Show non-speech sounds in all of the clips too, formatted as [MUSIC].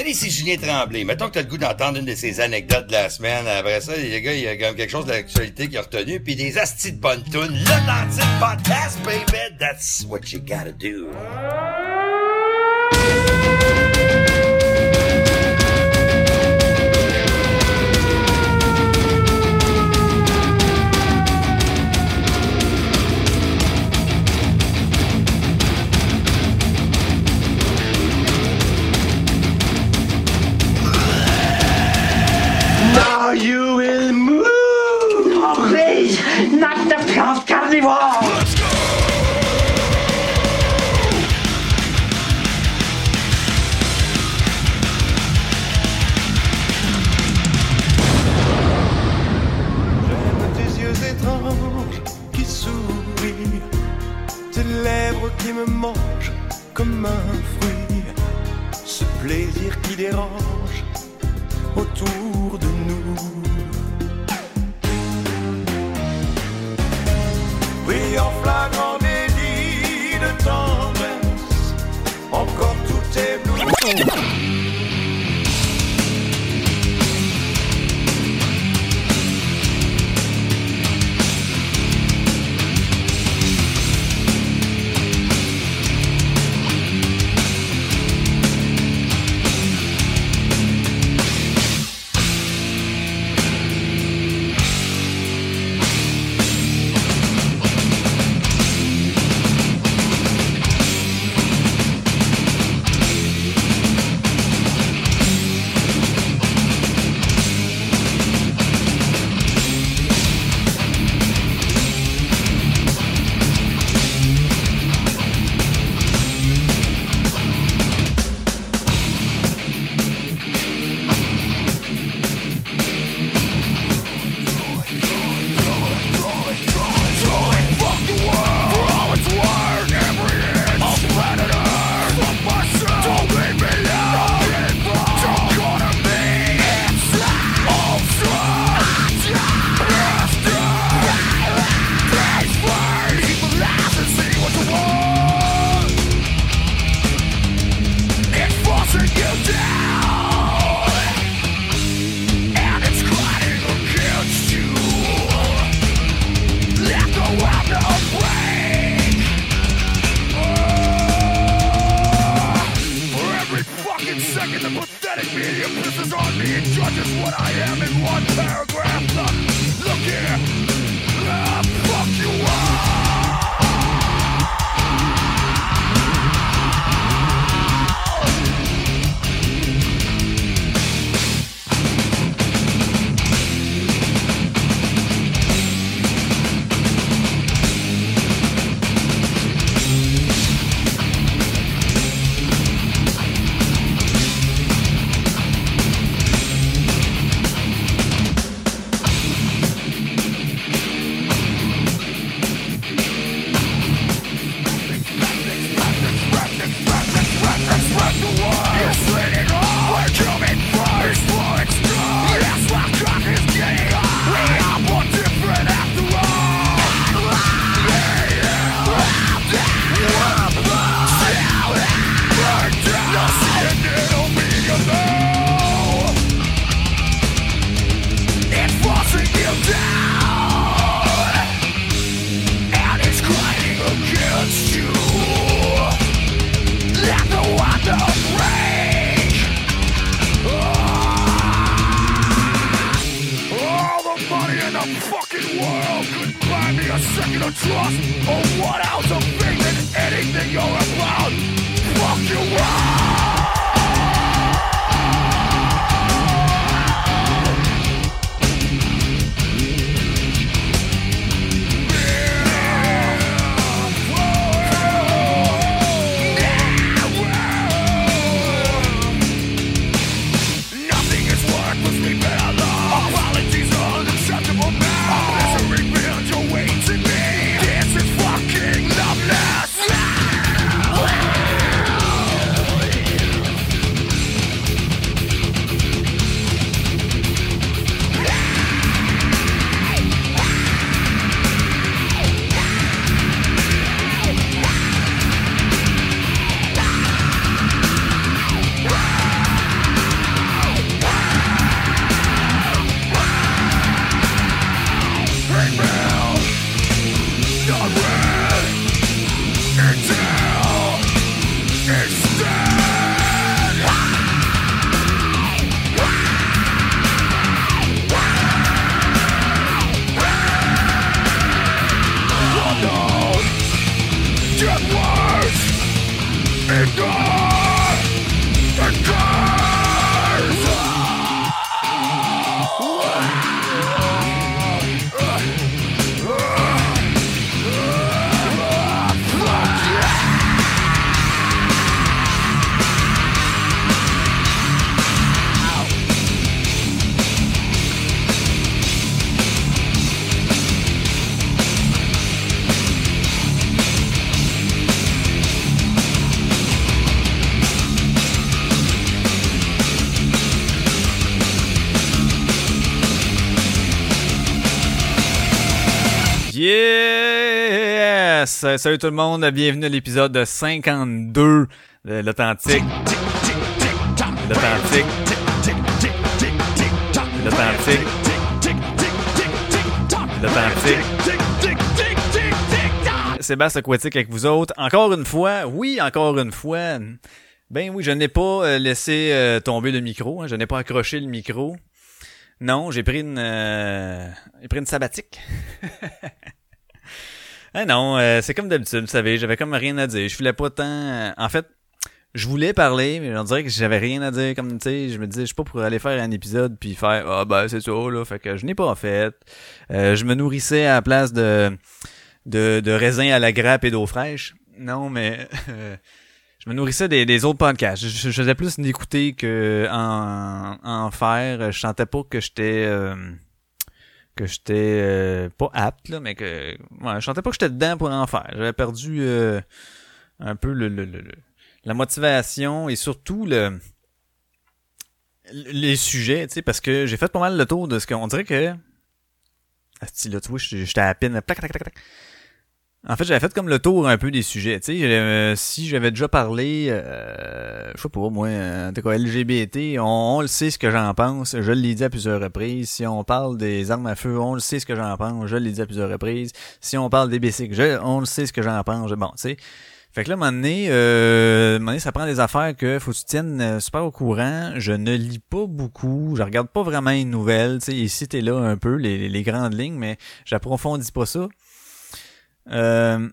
Salut, c'est Julien Tremblay. Mettons que t'as le goût d'entendre une de ces anecdotes de la semaine. Après ça, les gars, il y a quand même quelque chose de l'actualité qui a retenu, puis des astis de bonnes tunes. Le Podcast, baby, that's what you gotta do. lost. Oh. Yes! Salut tout le monde, bienvenue à l'épisode 52 de l'Authentique. L'Authentique. L'Authentique. L'Authentique. Sébastien Aquatique avec vous autres. Encore une fois, oui, encore une fois. Ben oui, je n'ai pas euh, laissé euh, tomber le micro, hein, je n'ai pas accroché le micro. Non, j'ai pris une euh, j'ai pris une sabbatique. [LAUGHS] ah non, euh, c'est comme d'habitude, vous savez, j'avais comme rien à dire. Je voulais pas tant en fait, je voulais parler, mais on dirait que j'avais rien à dire comme tu sais, je me disais je suis pas pour aller faire un épisode puis faire ah ben c'est ça là, fait que je n'ai pas fait. Euh, je me nourrissais à la place de de, de raisin à la grappe et d'eau fraîche. Non, mais je me nourrissais des, des autres podcasts. Je, je faisais plus d'écouter que en, en faire. Je sentais pas que j'étais euh, que j'étais euh, pas apte là, mais que ouais, je sentais pas que j'étais dedans pour en faire. J'avais perdu euh, un peu le, le, le, la motivation et surtout le les sujets, tu sais, parce que j'ai fait pas mal le tour de ce qu'on dirait que ah, là, tu vois, j'étais à peine. Plac, plac, plac, plac. En fait, j'avais fait comme le tour un peu des sujets. Tu sais, euh, si j'avais déjà parlé, euh, je sais pas, moi, euh, quoi, LGBT, on, le sait ce que j'en pense. Je l'ai dit à plusieurs reprises. Si on parle des armes à feu, on le sait ce que j'en pense. Je l'ai dit à plusieurs reprises. Si on parle des bicycles, on le sait ce que j'en pense. Bon, tu sais. Fait que là, à un moment donné, euh, ça prend des affaires que faut que tu tiennes euh, super au courant. Je ne lis pas beaucoup. Je regarde pas vraiment une nouvelle. Tu sais, ici, t'es là un peu, les, les grandes lignes, mais j'approfondis pas ça. Euh,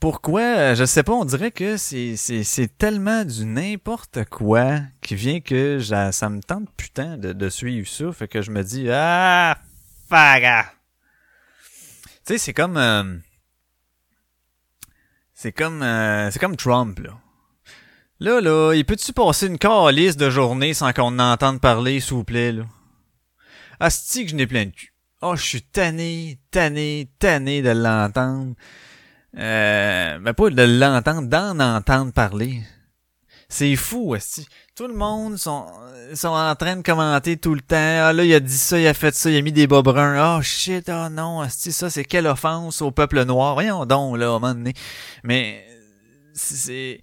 pourquoi Je sais pas. On dirait que c'est tellement du n'importe quoi qui vient que ça me tente putain de, de suivre ça. Fait que je me dis ah faga. Tu sais, c'est comme euh, c'est comme euh, c'est comme Trump là. Là là, il peut-tu passer une calice de journée sans qu'on entende parler, s'il vous plaît là? Asti que je n'ai plein de cul. Oh, je suis tanné, tanné, tanné de l'entendre. Euh, mais pas de l'entendre, d'en entendre parler. C'est fou, aussi. Tout le monde sont, sont en train de commenter tout le temps. Ah là, il a dit ça, il a fait ça, il a mis des bas bruns. Oh shit, oh non, asti, ça c'est quelle offense au peuple noir. Voyons donc, là, à un moment donné. Mais, c'est,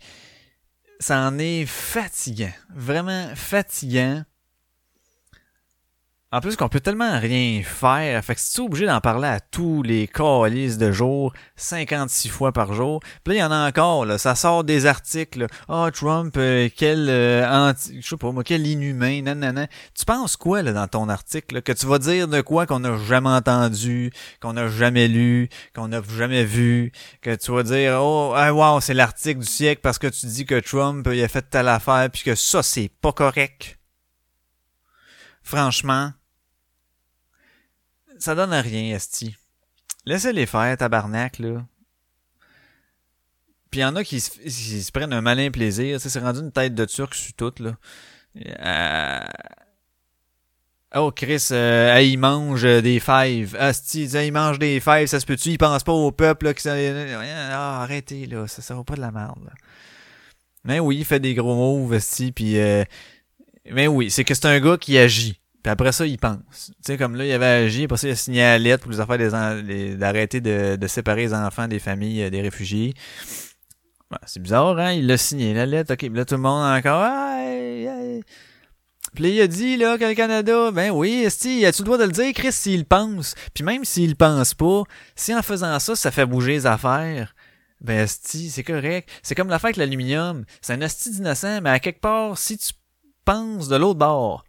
ça en est fatigant. Vraiment fatigant. En plus qu'on peut tellement rien faire, fait que si tu obligé d'en parler à tous les calices de jour, 56 fois par jour, puis il y en a encore, ça sort des articles, ah oh, Trump, euh, quel euh, anti, je sais pas moi, quel inhumain, nanana. Tu penses quoi là dans ton article, que tu vas dire de quoi qu'on n'a jamais entendu, qu'on n'a jamais lu, qu'on n'a jamais vu, que tu vas dire oh ah, wow c'est l'article du siècle parce que tu dis que Trump a fait telle affaire puis que ça c'est pas correct? Franchement, ça donne à rien, Esti. Laissez-les faire, tabarnak, là. Puis il y en a qui se, prennent un malin plaisir. C'est rendu une tête de turc sur tout, là. Euh... Oh, Chris, euh, il mange des fèves. Asti, il mange des fèves, ça se peut-tu? Il pense pas au peuple, là, qui Ah, arrêtez, là, ça, ça va pas de la merde. Mais oui, il fait des gros mots, Asti, puis... Euh... Mais oui, c'est que c'est un gars qui agit. Puis après ça, il pense. Tu sais, comme là, il avait agi, après ça, il a signé la lettre pour les affaires des d'arrêter de, de, séparer les enfants des familles euh, des réfugiés. c'est bizarre, hein? Il l'a signé, la lettre. OK, puis là, tout le monde encore. Aïe, Puis là, il a dit, là, que le Canada, ben oui, esti, as-tu le droit de le dire, Chris, s'il pense? Puis même s'il pense pas, si en faisant ça, ça fait bouger les affaires, ben esti, c'est correct. C'est comme l'affaire avec l'aluminium. C'est un esti d'innocent, mais à quelque part, si tu penses de l'autre bord,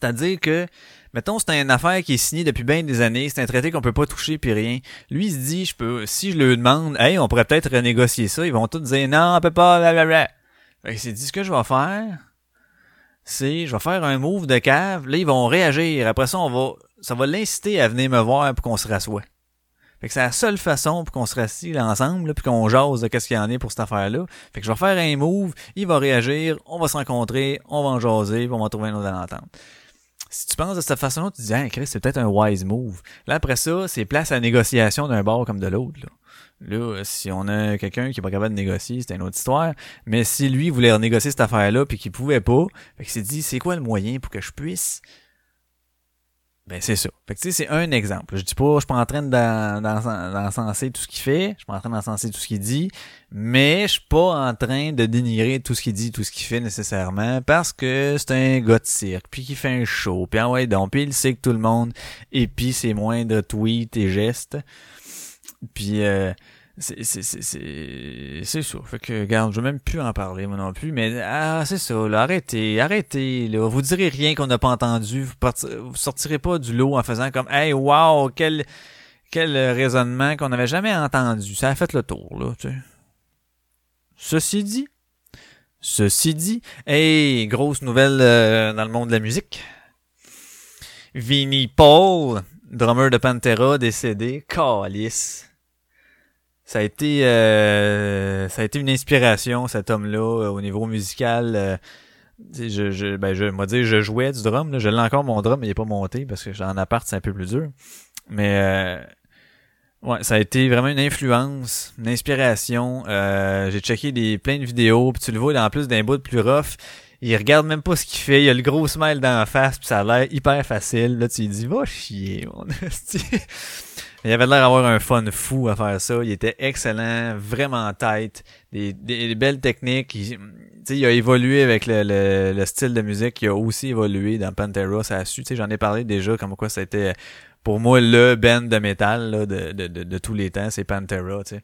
c'est-à-dire que, mettons, c'est une affaire qui est signée depuis bien des années, c'est un traité qu'on peut pas toucher puis rien. Lui, il se dit, je peux, si je le demande, hey, on pourrait peut-être renégocier ça, ils vont tous dire, non, on peut pas, blablabla. Fait il s'est dit, ce que je vais faire, c'est, je vais faire un move de cave, là, ils vont réagir. Après ça, on va, ça va l'inciter à venir me voir pour qu'on se rassoie. Fait que c'est la seule façon pour qu'on se rassise ensemble, puis qu'on jase de qu'est-ce qu'il y en a pour cette affaire-là. Fait que je vais faire un move, il va réagir, on va se rencontrer, on va en jaser, puis on va trouver une autre entente si tu penses de cette façon-là, tu dis, ah, Chris, c'est peut-être un wise move. Là, après ça, c'est place à négociation d'un bord comme de l'autre. Là. si on a quelqu'un qui est pas capable de négocier, c'est une autre histoire. Mais si lui voulait renégocier cette affaire-là puis qu'il pouvait pas, fait s'est dit, c'est quoi le moyen pour que je puisse Ben c'est ça. Fait que tu sais, c'est un exemple. Je dis pas, je suis pas en train d'en- d'en- d'encenser tout ce qu'il fait, je suis pas en train d'encenser tout ce qu'il dit, mais je suis pas en train de dénigrer tout ce qu'il dit, tout ce qu'il fait nécessairement, parce que c'est un gars de cirque, puis qu'il fait un show, puis ah ouais donc, puis il sait que tout le monde épie ses moindres tweets et gestes. Puis euh, c'est c'est c'est c'est c'est ça. Fait que regarde, je veux même plus en parler moi non plus, mais ah c'est ça, là, arrêtez, arrêtez, là. Vous direz rien qu'on n'a pas entendu, vous sortirez pas du lot en faisant comme Hey wow, quel quel raisonnement qu'on n'avait jamais entendu. Ça a fait le tour, là, tu sais. Ceci dit, ceci dit, hey, grosse nouvelle euh, dans le monde de la musique. Vinnie Paul, drummer de Pantera, décédé, calice. Ça a été euh, ça a été une inspiration cet homme-là euh, au niveau musical. euh, je je ben je moi dire je jouais du drum là, je l'ai encore mon drum mais il est pas monté parce que en appart c'est un peu plus dur. Mais euh, ouais, ça a été vraiment une influence, une inspiration. Euh, j'ai checké des plein de vidéos, puis tu le vois en plus d'un bout de plus rough. Il regarde même pas ce qu'il fait, il a le gros smile dans la face, puis ça a l'air hyper facile. Là, tu lui dis, va chier, mon. [LAUGHS] Il avait l'air d'avoir un fun fou à faire ça. Il était excellent, vraiment tight, des, des, des belles techniques. Il, il a évolué avec le, le, le style de musique. Il a aussi évolué dans Pantera. Ça a su. J'en ai parlé déjà comme quoi c'était pour moi le band de métal là, de, de, de, tous les temps. C'est Pantera. Tu sais.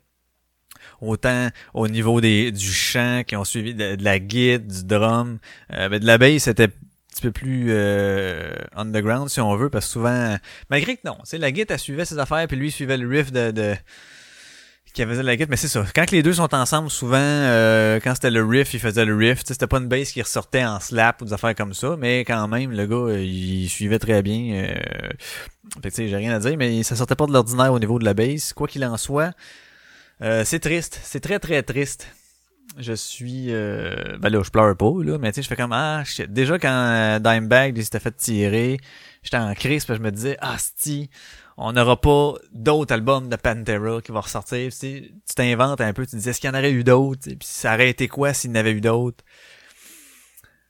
Autant au niveau des du chant qui ont suivi de, la guide, du drum, euh, ben, de la c'était petit peu plus euh, underground si on veut parce que souvent malgré que non c'est la elle suivait ses affaires puis lui suivait le riff de, de qui faisait la guide mais c'est ça. Quand les deux sont ensemble souvent euh, quand c'était le riff il faisait le riff c'était pas une bass qui ressortait en slap ou des affaires comme ça mais quand même le gars euh, il suivait très bien euh, fait que tu sais j'ai rien à dire mais ça sortait pas de l'ordinaire au niveau de la bass. Quoi qu'il en soit euh, c'est triste. C'est très très triste je suis euh, ben là je pleure pas là mais tu sais je fais comme ah déjà quand euh, Dimebag il s'était fait tirer j'étais en crise que je me disais ah sti on n'aura pas d'autres albums de Pantera qui vont ressortir. Tu t'inventes un peu tu te dis est-ce qu'il y en aurait eu d'autres puis ça aurait été quoi s'il y en eu d'autres?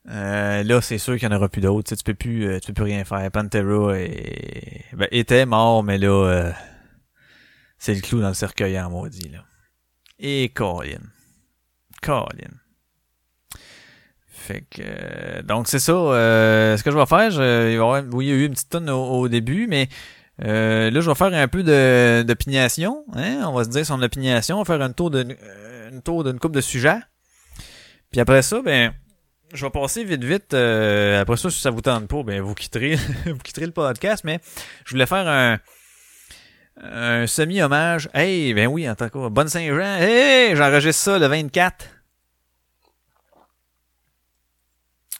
Euh, là c'est sûr qu'il y en aura plus d'autres tu peux plus euh, tu peux plus rien faire. Pantera est... ben, était mort mais là euh, c'est le clou dans le cercueil en maudit là. Et Colin Colin. Fait que euh, donc c'est ça. euh, ce que je vais faire, je, il y a eu une petite tonne au, début, mais euh, là je vais faire un peu d'opiniation. Hein? On va se dire son opiniation, on va faire un tour une tour d'une coupe de sujets. Puis après ça, ben je vais passer vite vite. après ça, si ça vous tente pas, ben vous quitterez [LAUGHS] vous quitterez le podcast. Mais je voulais faire un un semi-hommage. Hey, ben oui, en tant que bonne Saint-Jean. Hey, j'enregistre ça le 24.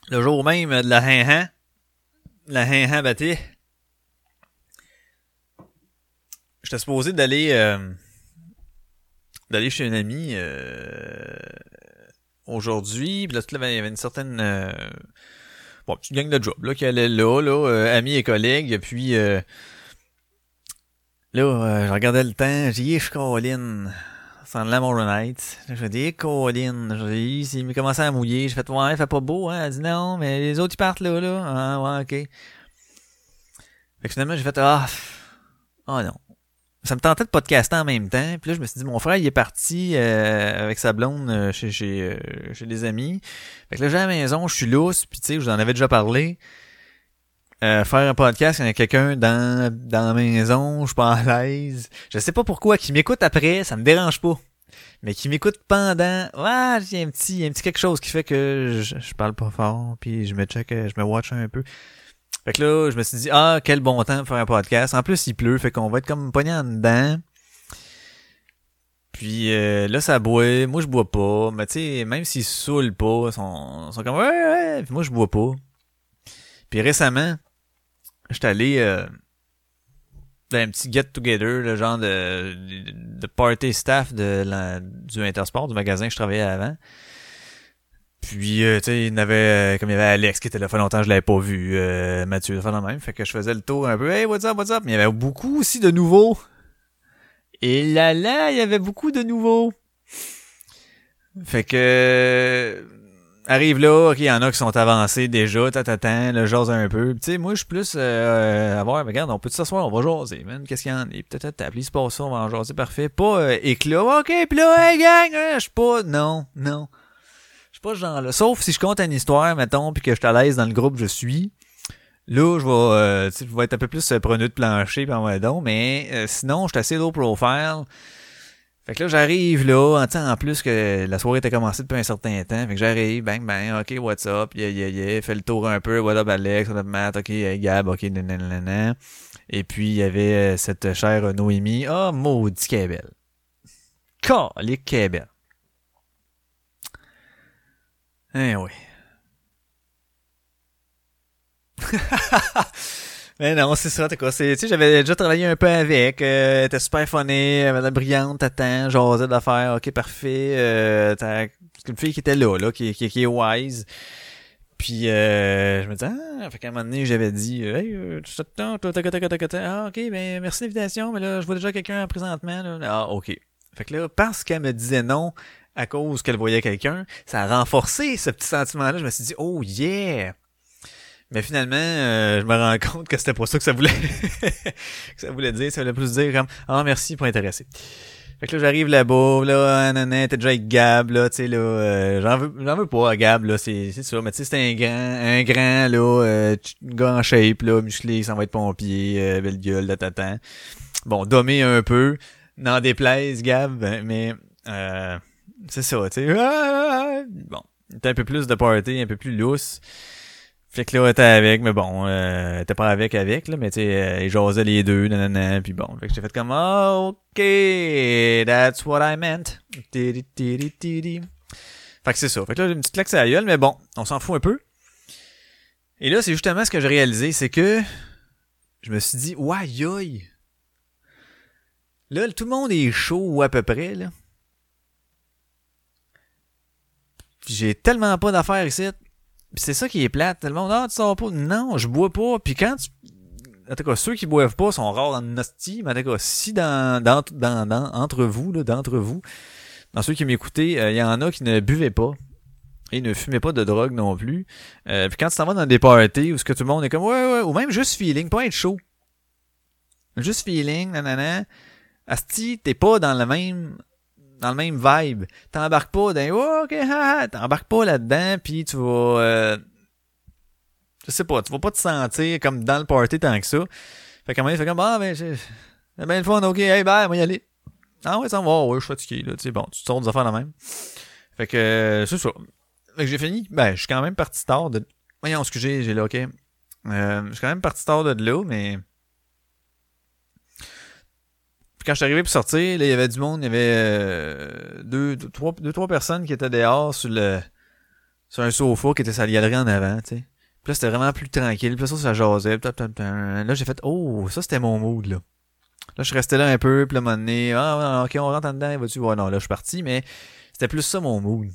Le jour même de la hin La hin bâtie. J'étais supposé d'aller euh, d'aller chez un ami euh, aujourd'hui. Puis là, il y avait une certaine euh, bon, petite gang de job là, qui allait là, là, euh, amis et collègues. Puis euh, Là, euh, je regardais le temps, j'ai dit, je suis Colin. Sans la Night. Je dis, Colin. J'ai dit, il commençait à mouiller. J'ai fait, ouais, il fait pas beau, hein. Elle dit, non, mais les autres, ils partent là, là. Ah, ouais, ok. Fait que finalement, j'ai fait, ah, oh non. Ça me tentait de podcaster en même temps. Puis là, je me suis dit, mon frère, il est parti euh, avec sa blonde euh, chez, chez, euh, chez des amis. Fait que là, j'ai à la maison, je suis lousse. Puis tu sais, je vous en avais déjà parlé. Euh, faire un podcast quand il y a quelqu'un dans, dans la maison, je suis pas à l'aise. Je sais pas pourquoi, qui m'écoute après, ça me dérange pas. Mais qui m'écoute pendant, ouais, a un petit, un petit quelque chose qui fait que je, je parle pas fort, puis je me check, je me watch un peu. Fait que là, je me suis dit, ah, quel bon temps pour faire un podcast. En plus, il pleut, fait qu'on va être comme pogné en dedans. Puis euh, là, ça boit. Moi, je bois pas. Mais tu sais, même s'ils saoulent pas, ils sont, sont comme, ouais, ouais. Puis moi, je bois pas. Puis récemment, j'étais allé euh, dans un petit get-together, le genre de, de, party staff de la, du Intersport, du magasin que je travaillais avant. Puis, euh, tu sais, il y avait, euh, comme il y avait Alex qui était là, fait longtemps je l'avais pas vu, euh, Mathieu, fait la même. Fait que je faisais le tour un peu, hey, what's up, what's up? Mais il y avait beaucoup aussi de nouveaux. Et là, là, il y avait beaucoup de nouveaux. Fait que, arrive là, il y en a qui sont avancés déjà, tata, le jase un peu. Tu sais, moi, je suis plus euh, à voir, regarde, on peut s'asseoir, on va jaser, man. Qu'est-ce qu'il y en a? Peut-être t'appeler, c'est pas ça, on va jaser, parfait. Pas euh, éclat, ok, pis là, hey gang, hein, je suis pas, non, non. Je suis pas ce genre-là. Sauf si je compte une histoire, mettons, puis que je suis à l'aise dans le groupe je suis. Là, je vais, euh, je vais être un peu plus euh, preneux de plancher, pis en donc, mais euh, sinon, je suis assez low profile. Fait que là, j'arrive là, en, en plus que la soirée était commencée depuis un certain temps. Fait que j'arrive, bang, bang, ok, what's up, yeah, yeah, yeah, fait le tour un peu, what up Alex, what up Matt, ok, hey, Gab, ok, nanana. Et puis, il y avait euh, cette chère Noémie. Ah, oh, maudit qu'elle est belle. Calique. Eh oui. [LAUGHS] Mais non, c'est ça, t'es quoi. C'est, tu sais, j'avais déjà travaillé un peu avec. Euh, était super funny, euh, madame brillante, t'attends, j'osais d'affaires, ok, parfait. Euh, t'as une fille qui était là, là, qui, qui, qui est wise. Puis euh, je me disais, ah, fait qu'à un moment donné, j'avais dit, hey, euh, tu tac, tac, ah, ok, ben merci l'invitation, mais là, je vois déjà quelqu'un présentement, là. Ah, ok. Fait que là, parce qu'elle me disait non à cause qu'elle voyait quelqu'un, ça a renforcé ce petit sentiment-là. Je me suis dit, oh yeah! Mais finalement, euh, je me rends [LAUGHS] compte que c'était pas ça que ça voulait [LAUGHS] que ça voulait dire. Ça voulait plus dire comme Ah merci pour intéresser. Fait que là j'arrive là-bas, là, nanana, t'es déjà avec Gab, là, tu sais, là, euh, j'en veux j'en veux pas Gab, là, c'est, c'est sûr, mais tu sais, c'est un grand, un grand, là, euh, gars en shape, là, musclé, ça va être pompier, euh, belle gueule, là, tatan. Bon, dommé un peu, n'en déplaise, Gab, mais euh, c'est ça, tu sais. Bon, t'as un peu plus de party, un peu plus lousse. Fait que là, elle était avec, mais bon, euh, elle était pas avec avec, là, mais tu sais, euh, ils jasaient les deux, nanana, puis bon. Fait que j'ai fait comme, oh, ok, that's what I meant. Tiri, tiri, tiri. Fait que c'est ça. Fait que là, j'ai une petite claque à la gueule, mais bon, on s'en fout un peu. Et là, c'est justement ce que j'ai réalisé, c'est que je me suis dit, ouais. Là, tout le monde est chaud à peu près, là. J'ai tellement pas d'affaires ici. C'est ça qui est plate. Le monde, ah, tu sors pas. Non, je bois pas. Puis quand tu. En tout cas, ceux qui boivent pas sont rares dans le nostie, mais en tout cas, si dans, dans, dans, dans entre vous, là, d'entre vous, dans ceux qui m'écoutaient, il euh, y en a qui ne buvaient pas. Et ne fumaient pas de drogue non plus. Euh, puis quand tu t'en vas dans des parties où ce que tout le monde est comme ouais ouais ou même juste feeling, pas être chaud. Juste feeling, nanana. Asti, t'es pas dans le même dans le même vibe. T'embarques pas dans oh, ok, ha, t'embarques pas là-dedans, puis tu vas euh, je sais pas, tu vas pas te sentir comme dans le party tant que ça. Fait qu'à un moment, il fait comme ah ben c'est bien le fun, ok, hey bye, moi y aller. Ah ouais, ça va, ouais, je suis fatigué, là, tu sais, bon, tu te sors des affaires la même. Fait que euh, c'est ça. Fait que j'ai fini, ben, je suis quand même parti tard de. Voyons, j'ai, j'ai là, ok. Euh, je suis quand même parti tard de là, mais puis quand je suis arrivé pour sortir, là, il y avait du monde, il y avait euh, deux, trois, deux, trois personnes qui étaient dehors sur le sur un sofa qui était sa galerie en avant, tu sais. Puis là, c'était vraiment plus tranquille. Puis là, ça, ça jasait. Là, j'ai fait Oh, ça c'était mon mood là. Là, je suis resté là un peu, puis là, un moment donné, ah ok, on rentre en dedans, vas-tu? Ouais, non, là, je suis parti, mais c'était plus ça mon mood.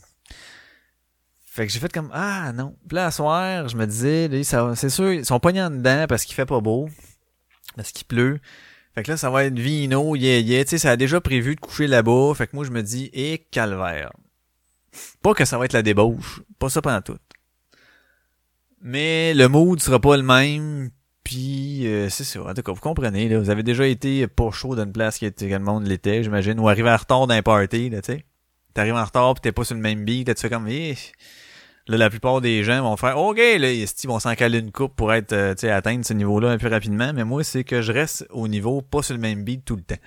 Fait que j'ai fait comme Ah non. Puis là, à soir, je me disais, c'est sûr, ils sont pognés en dedans parce qu'il fait pas beau. Parce qu'il pleut. Fait que là, ça va être vino, yeah, yeah. Tu sais, ça a déjà prévu de coucher là-bas. Fait que moi, je me dis, et calvaire. Pas que ça va être la débauche. Pas ça pendant tout. Mais le mood sera pas le même. Puis, euh, c'est ça. En tout cas, vous comprenez, là. Vous avez déjà été pas chaud dans une place qui était, que le monde l'était, j'imagine. Ou arrivé en retard d'un party, là, tu sais. T'arrives en retard pis t'es pas sur le même beat. Tu fais comme, eh, Là, la plupart des gens vont faire OK, là, ils vont s'en caler une coupe pour être euh, atteindre ce niveau-là un peu rapidement, mais moi, c'est que je reste au niveau pas sur le même beat tout le temps.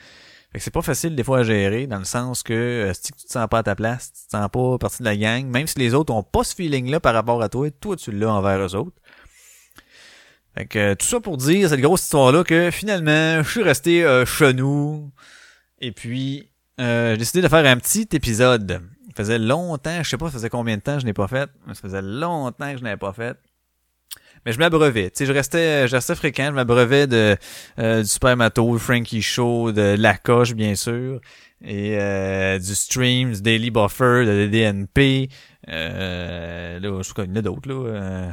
Fait que c'est pas facile des fois à gérer, dans le sens que si tu te sens pas à ta place, tu te sens pas partie de la gang, même si les autres ont pas ce feeling-là par rapport à toi, toi tu l'as envers eux autres. Fait que euh, tout ça pour dire cette grosse histoire-là que finalement, je suis resté euh, chenou. Et puis j'ai décidé de faire un petit épisode faisait longtemps, je sais pas, ça faisait combien de temps je n'ai pas fait, ça faisait longtemps que je n'avais pas fait. Mais je m'abreuvais, tu sais, je restais, je restais fréquent, je m'abreuvais de euh, du Super Mato, Frankie Show, de La Coche, bien sûr, et euh, du Stream, du Daily Buffer, de DNP, euh, là, je crois qu'il y en a d'autres, là. Euh,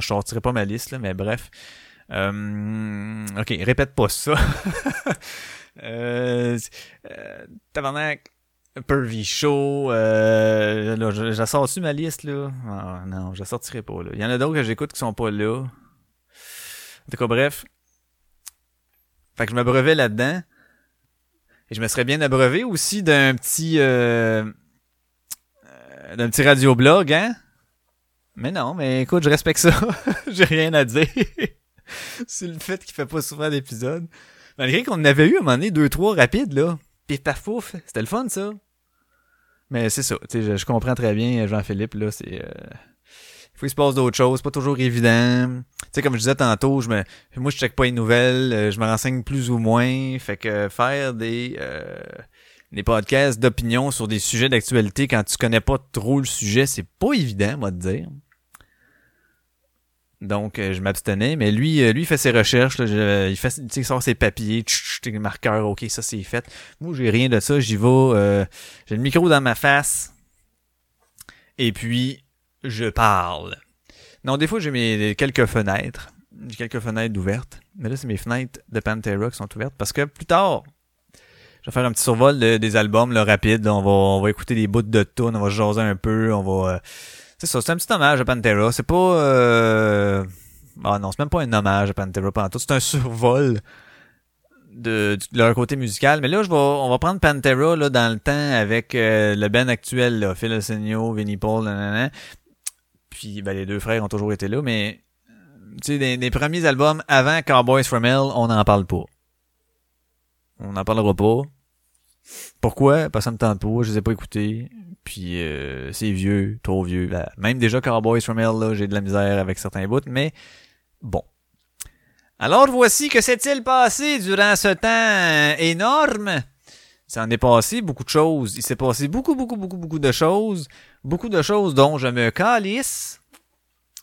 je sortirai pas ma liste, là, mais bref. Euh, ok, répète pas ça. [LAUGHS] euh, euh, tabarnak Pervy Show. Euh, là, je, ma liste, là? Ah, non, je sortirai pas, là. Il y en a d'autres que j'écoute qui sont pas là. En tout cas, bref. Fait que je m'abreuvais là-dedans. Et je me serais bien abreuvé aussi d'un petit... Euh, euh, d'un petit radioblog, hein? Mais non, mais écoute, je respecte ça. [LAUGHS] J'ai rien à dire. [LAUGHS] C'est le fait qu'il fait pas souvent d'épisodes. Malgré qu'on en avait eu à un moment donné deux, trois rapides, là. Pif paf. C'était le fun, ça. Mais c'est ça. Je, je comprends très bien Jean-Philippe, là. C'est. Euh... Il faut qu'il se passe d'autres choses, pas toujours évident. Tu sais, comme je disais tantôt, je me, moi, je check pas les nouvelles, euh, je me renseigne plus ou moins. Fait que faire des, euh, des podcasts d'opinion sur des sujets d'actualité quand tu connais pas trop le sujet, c'est pas évident, moi, de dire. Donc, euh, je m'abstenais, mais lui, euh, lui, il fait ses recherches, là, je- il fait, il sort ses papiers, tch, tch, marqueurs, ok, ça c'est fait. Moi, j'ai rien de ça, j'y vais, euh, j'ai le micro dans ma face, et puis, je parle. Non, des fois, j'ai mes quelques fenêtres, j'ai quelques fenêtres ouvertes, mais là, c'est mes fenêtres de Pantera qui sont ouvertes, parce que plus tard, je vais faire un petit survol de- des albums, là, rapide, on va, on va écouter des bouts de tunes, on va jaser un peu, on va... c'est ça, c'est un petit hommage à Pantera. C'est pas... Euh... Ah non, c'est même pas un hommage à Pantera pendant tout. C'est un survol de, leur côté musical. Mais là, je vais, on va prendre Pantera là, dans le temps avec euh, le band actuel, là, Phil Arsenio, Vinnie Paul, nanana. Puis ben, les deux frères ont toujours été là, mais tu sais, des, des premiers albums avant Cowboys from Hell, on n'en parle pas. On n'en parlera pas. Pourquoi? Parce que ça me tente pas, je les ai pas écoutés. Puis euh, c'est vieux, trop vieux. Même déjà Cowboys from Hell, là, j'ai de la misère avec certains bouts, mais bon. Alors voici que s'est-il passé durant ce temps euh, énorme? Ça en est passé beaucoup de choses. Il s'est passé beaucoup, beaucoup, beaucoup, beaucoup de choses. Beaucoup de choses dont je me calisse.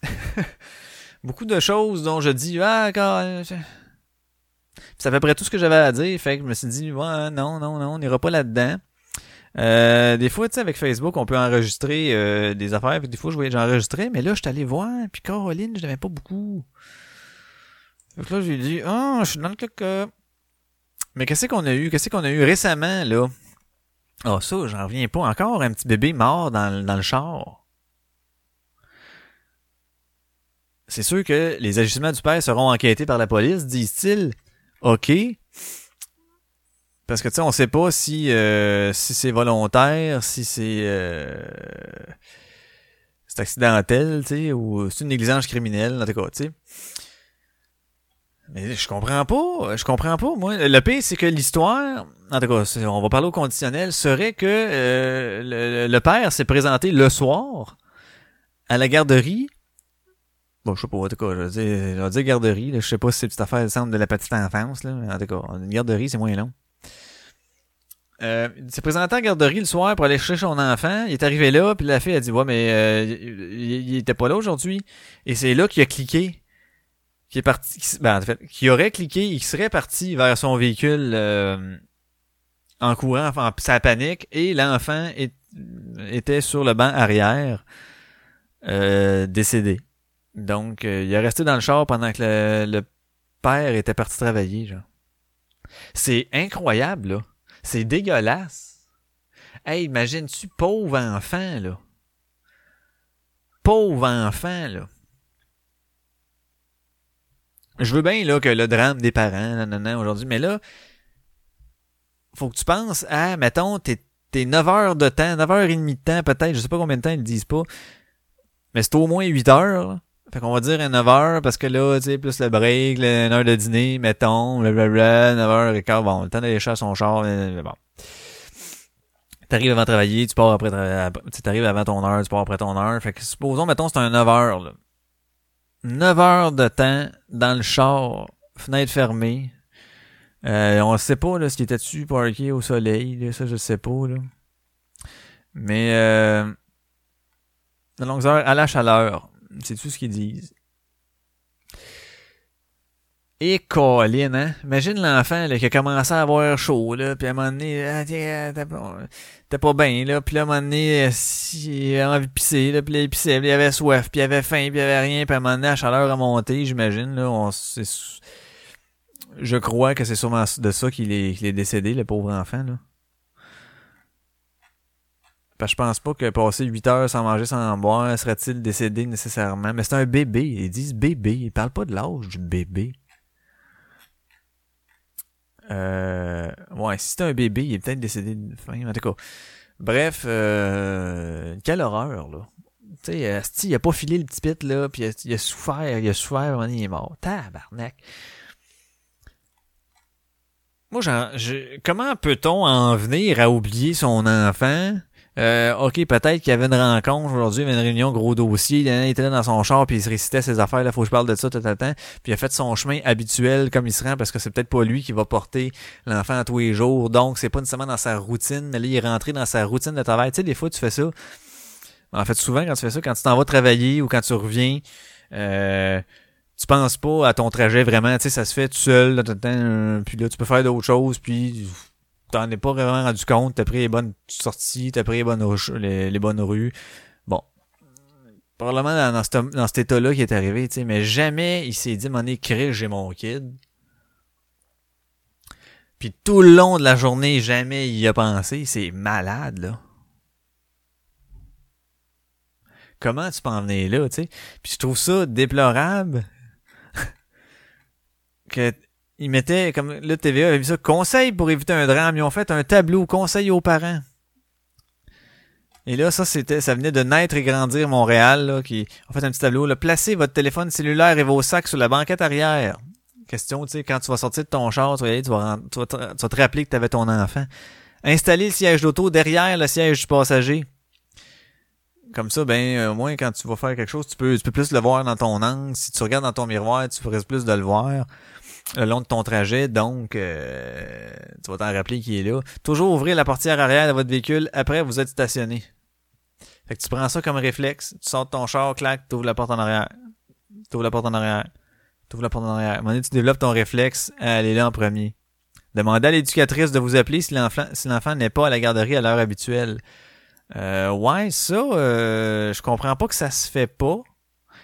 [LAUGHS] beaucoup de choses dont je dis Ah, cal- c'est à peu près tout ce que j'avais à dire. Fait que je me suis dit, non, non, non, on n'ira pas là-dedans. Euh, des fois, tu sais, avec Facebook, on peut enregistrer euh, des affaires. Que des fois, je voyais j'enregistrais, mais là, je suis allé voir, puis Caroline, je n'avais pas beaucoup. Donc là, j'ai dit, ah, je suis dans le caca. Mais qu'est-ce qu'on a eu? Qu'est-ce qu'on a eu récemment, là? Ah, ça, j'en reviens pas. Encore un petit bébé mort dans, dans le char. C'est sûr que les agissements du père seront enquêtés par la police, disent-ils. OK. Parce que tu sais, on sait pas si euh, si c'est volontaire, si c'est euh, c'est accidentel, tu sais, ou c'est une négligence criminelle, en tout cas, tu sais. Mais je comprends pas, je comprends pas, moi. Le pire, c'est que l'histoire, en tout cas, on va parler au conditionnel, serait que euh, le, le père s'est présenté le soir à la garderie. Bon, je sais pas, en tout cas, je vais dire, je garderie, je sais pas si c'est petite affaire du centre de la petite enfance, là, en tout cas, une garderie, c'est moins long. Euh, il s'est présenté en garderie le soir pour aller chercher son enfant. Il est arrivé là, puis la fille a dit ouais mais euh, il, était pas là aujourd'hui. Et c'est là qu'il a cliqué, qui est parti, ben, en fait, aurait cliqué, il serait parti vers son véhicule euh, en courant, enfin, sa panique, et l'enfant était sur le banc arrière, euh, décédé. Donc euh, il est resté dans le char pendant que le, le père était parti travailler, genre. C'est incroyable là. C'est dégueulasse. Hey, imagine-tu, pauvre enfant, là. Pauvre enfant, là. Je veux bien, là, que le drame des parents, nanana, aujourd'hui, mais là, faut que tu penses à, mettons, t'es, t'es 9 heures de temps, 9 heures et demie de temps, peut-être, je sais pas combien de temps ils le disent pas, mais c'est au moins 8 heures, là. Fait qu'on va dire à 9 heures, parce que là, tu sais, plus le break, une heure de dîner, mettons, blablabla, 9 heures et quart, bon, le temps d'aller chercher son char, bon. T'arrives avant de travailler, tu pars après, tu t'arrives avant ton heure, tu pars après ton heure. Fait que supposons, mettons, c'est un 9 heures, là. 9 heures de temps dans le char, fenêtre fermée. Euh, on sait pas, là, ce qui était dessus parké au soleil, là, ça, je sais pas, là. Mais, euh, de longues heures à la chaleur. C'est tout ce qu'ils disent. Et Colin, hein? Imagine l'enfant qui a commencé à avoir chaud, là, puis à un moment donné, ah, t'as pas, t'as pas bien, là, puis là, à un moment donné, euh, il a envie de pisser, là, puis il pissait, puis il avait soif, puis il avait faim, puis il avait rien, puis à un moment donné, la chaleur a monté, j'imagine, là, on, c'est, je crois que c'est sûrement de ça qu'il est, qu'il est décédé, le pauvre enfant, là. Parce que je pense pas que passer 8 heures sans manger, sans boire, serait-il décédé nécessairement. Mais c'est un bébé. Ils disent bébé. Ils parlent pas de l'âge du bébé. Euh, ouais, si c'est un bébé, il est peut-être décédé de faim. En tout cas. Bref, euh, quelle horreur, là. Tu sais, il a pas filé le petit pit, là, puis il a, souffert, il a souffert, il est mort. Tabarnak. Moi, je- comment peut-on en venir à oublier son enfant? Euh, ok, peut-être qu'il y avait une rencontre aujourd'hui, il y avait une réunion, gros dossier, il était là dans son char, puis il se récitait ses affaires, là, faut que je parle de ça, temps, puis il a fait son chemin habituel comme il se rend, parce que c'est peut-être pas lui qui va porter l'enfant tous les jours, donc c'est pas nécessairement dans sa routine, mais là, il est rentré dans sa routine de travail. Tu sais, des fois, tu fais ça. En fait, souvent, quand tu fais ça, quand tu t'en vas travailler ou quand tu reviens, euh, tu penses pas à ton trajet vraiment, tu sais, ça se fait tout seul, là, euh, puis là, tu peux faire d'autres choses, puis t'en es pas vraiment rendu compte, t'as pris les bonnes sorties, t'as pris les bonnes, les, bonnes rues. Bon. Probablement dans, cet, état-là qui est arrivé, tu sais, mais jamais il s'est dit, mon écrit, j'ai mon kid. Puis tout le long de la journée, jamais il y a pensé, c'est malade, là. Comment tu peux en venir là, tu sais? Puis je trouve ça déplorable [LAUGHS] que ils mettaient, comme le TVA avait vu ça, conseil pour éviter un drame. Ils ont fait un tableau, conseil aux parents. Et là, ça, c'était, ça venait de naître et grandir Montréal, là, qui ont fait un petit tableau, là. Placez votre téléphone cellulaire et vos sacs sur la banquette arrière. Question, tu sais, quand tu vas sortir de ton char, tu vas, tu vas, tu vas te rappeler que tu avais ton enfant. Installer le siège d'auto derrière le siège du passager. Comme ça, ben, euh, au moins, quand tu vas faire quelque chose, tu peux, tu peux plus le voir dans ton angle. Si tu regardes dans ton miroir, tu risques plus de le voir le long de ton trajet. Donc, euh, tu vas t'en rappeler qu'il est là. Toujours ouvrir la portière arrière de votre véhicule après vous êtes stationné. Fait que tu prends ça comme réflexe. Tu sors de ton char, clac, tu ouvres la porte en arrière. Tu ouvres la porte en arrière. Tu ouvres la porte en arrière. À un moment donné, tu développes ton réflexe à aller là en premier. Demandez à l'éducatrice de vous appeler si l'enfant si l'enfant n'est pas à la garderie à l'heure habituelle. Euh, ouais, ça, euh, je comprends pas que ça se fait pas.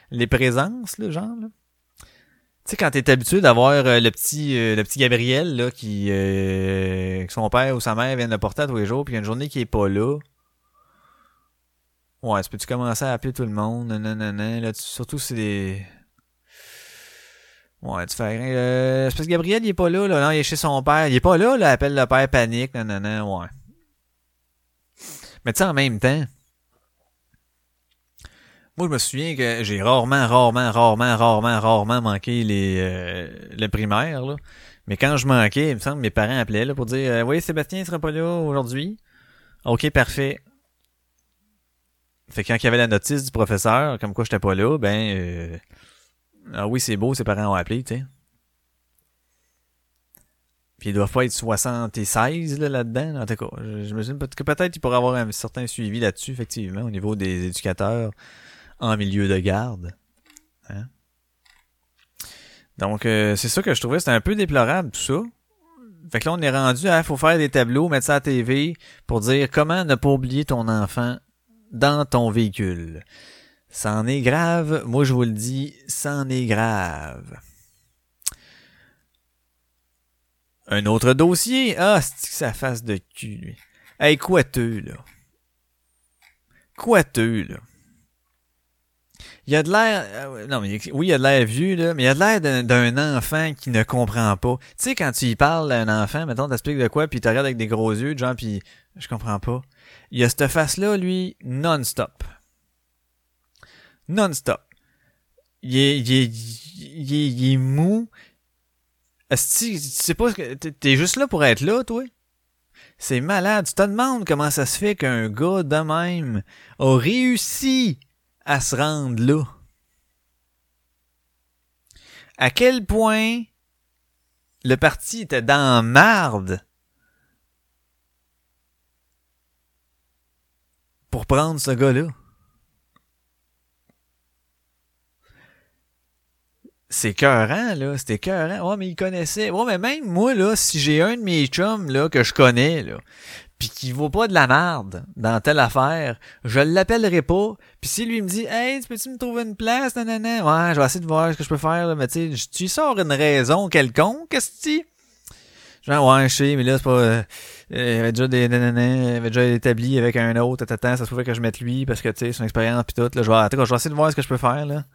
Les présences, le genre, là. Tu sais, quand t'es habitué d'avoir euh, le petit euh, le petit Gabriel, là, qui euh, que son père ou sa mère viennent le porter à tous les jours, puis il y a une journée qui est pas là. Ouais, tu peux-tu commencer à appeler tout le monde? Non. Là, tu- surtout c'est des... Ouais, tu fais rien. Euh, c'est parce que Gabriel, il est pas là, là. Non, il est chez son père. Il est pas là, là. Appelle le père panique. Non. Ouais. Mais tu sais, en même temps, je me souviens que j'ai rarement, rarement, rarement, rarement, rarement manqué les, euh, le primaire, là. Mais quand je manquais, il me semble que mes parents appelaient, là, pour dire, euh, oui, Sébastien il sera pas là aujourd'hui. Ok, parfait. Fait que quand il y avait la notice du professeur, comme quoi j'étais pas là, ben, euh, ah oui, c'est beau, ses parents ont appelé, tu sais. Puis ils doivent pas être 76 là, là-dedans. En tout cas, je, je me souviens que peut-être il pourrait avoir un certain suivi là-dessus, effectivement, au niveau des éducateurs en milieu de garde. Hein? Donc, euh, c'est ça que je trouvais, c'était un peu déplorable, tout ça. Fait que là, on est rendu à, faut faire des tableaux, mettre ça à TV pour dire comment ne pas oublier ton enfant dans ton véhicule. Ça en est grave. Moi, je vous le dis, ça en est grave. Un autre dossier. Ah, c'est que ça fasse de cul, lui? Hey, coiteux, là. Coiteux, là. Il a de l'air, euh, non, mais oui, il a de l'air vieux, là, mais il a de l'air d'un- enfant qui ne comprend pas. Tu sais, quand tu y parles à un enfant, mettons, t'expliques de quoi, puis il te regarde avec des gros yeux, genre, puis je comprends pas. Il a cette face-là, lui, non-stop. Non-stop. Il est, il est, il est, il est mou. Tu sais pas, ce t'es juste là pour être là, toi? C'est malade. Tu te demandes comment ça se fait qu'un gars de même a réussi à se rendre là? À quel point le parti était dans marde pour prendre ce gars-là? C'est écœurant, là. C'était écœurant. Ouais, mais il connaissait. Ouais, mais même moi, là, si j'ai un de mes chums, là, que je connais, là, pis qui vaut pas de la merde dans telle affaire, je l'appellerai pas. Puis si lui me dit, hey, tu peux-tu me trouver une place, nanana, ouais, je vais essayer de voir ce que je peux faire, là, mais tu sais, tu sors une raison quelconque, qu'est-ce que Genre, ouais, je sais, mais là, c'est pas... Euh, il y avait déjà des nanana, il avait déjà établi avec un autre, tata, ça se pouvait que je mette lui, parce que, tu sais, son expérience pis tout, là, je vais, attends, je vais essayer de voir ce que je peux faire, là.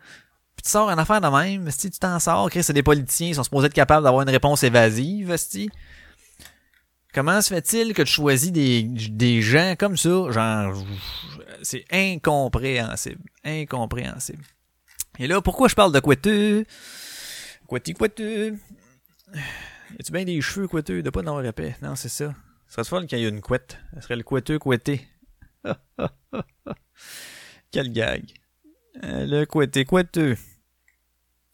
Puis tu sors une affaire de même, si tu t'en sors, Chris, c'est des politiciens, ils sont supposés être capables d'avoir une réponse évasive, si Comment se fait-il que tu choisis des, des gens comme ça? Genre, c'est incompréhensible. Incompréhensible. Et là, pourquoi je parle de couetteux? Couetti, couetteux. Y a-tu bien des cheveux couetteux? De pas le épais. Non, c'est ça. Ce serait fun qu'il y ait une couette. Ce serait le couetteux couetté. [LAUGHS] Quel gag. Euh, le couetté couetteux.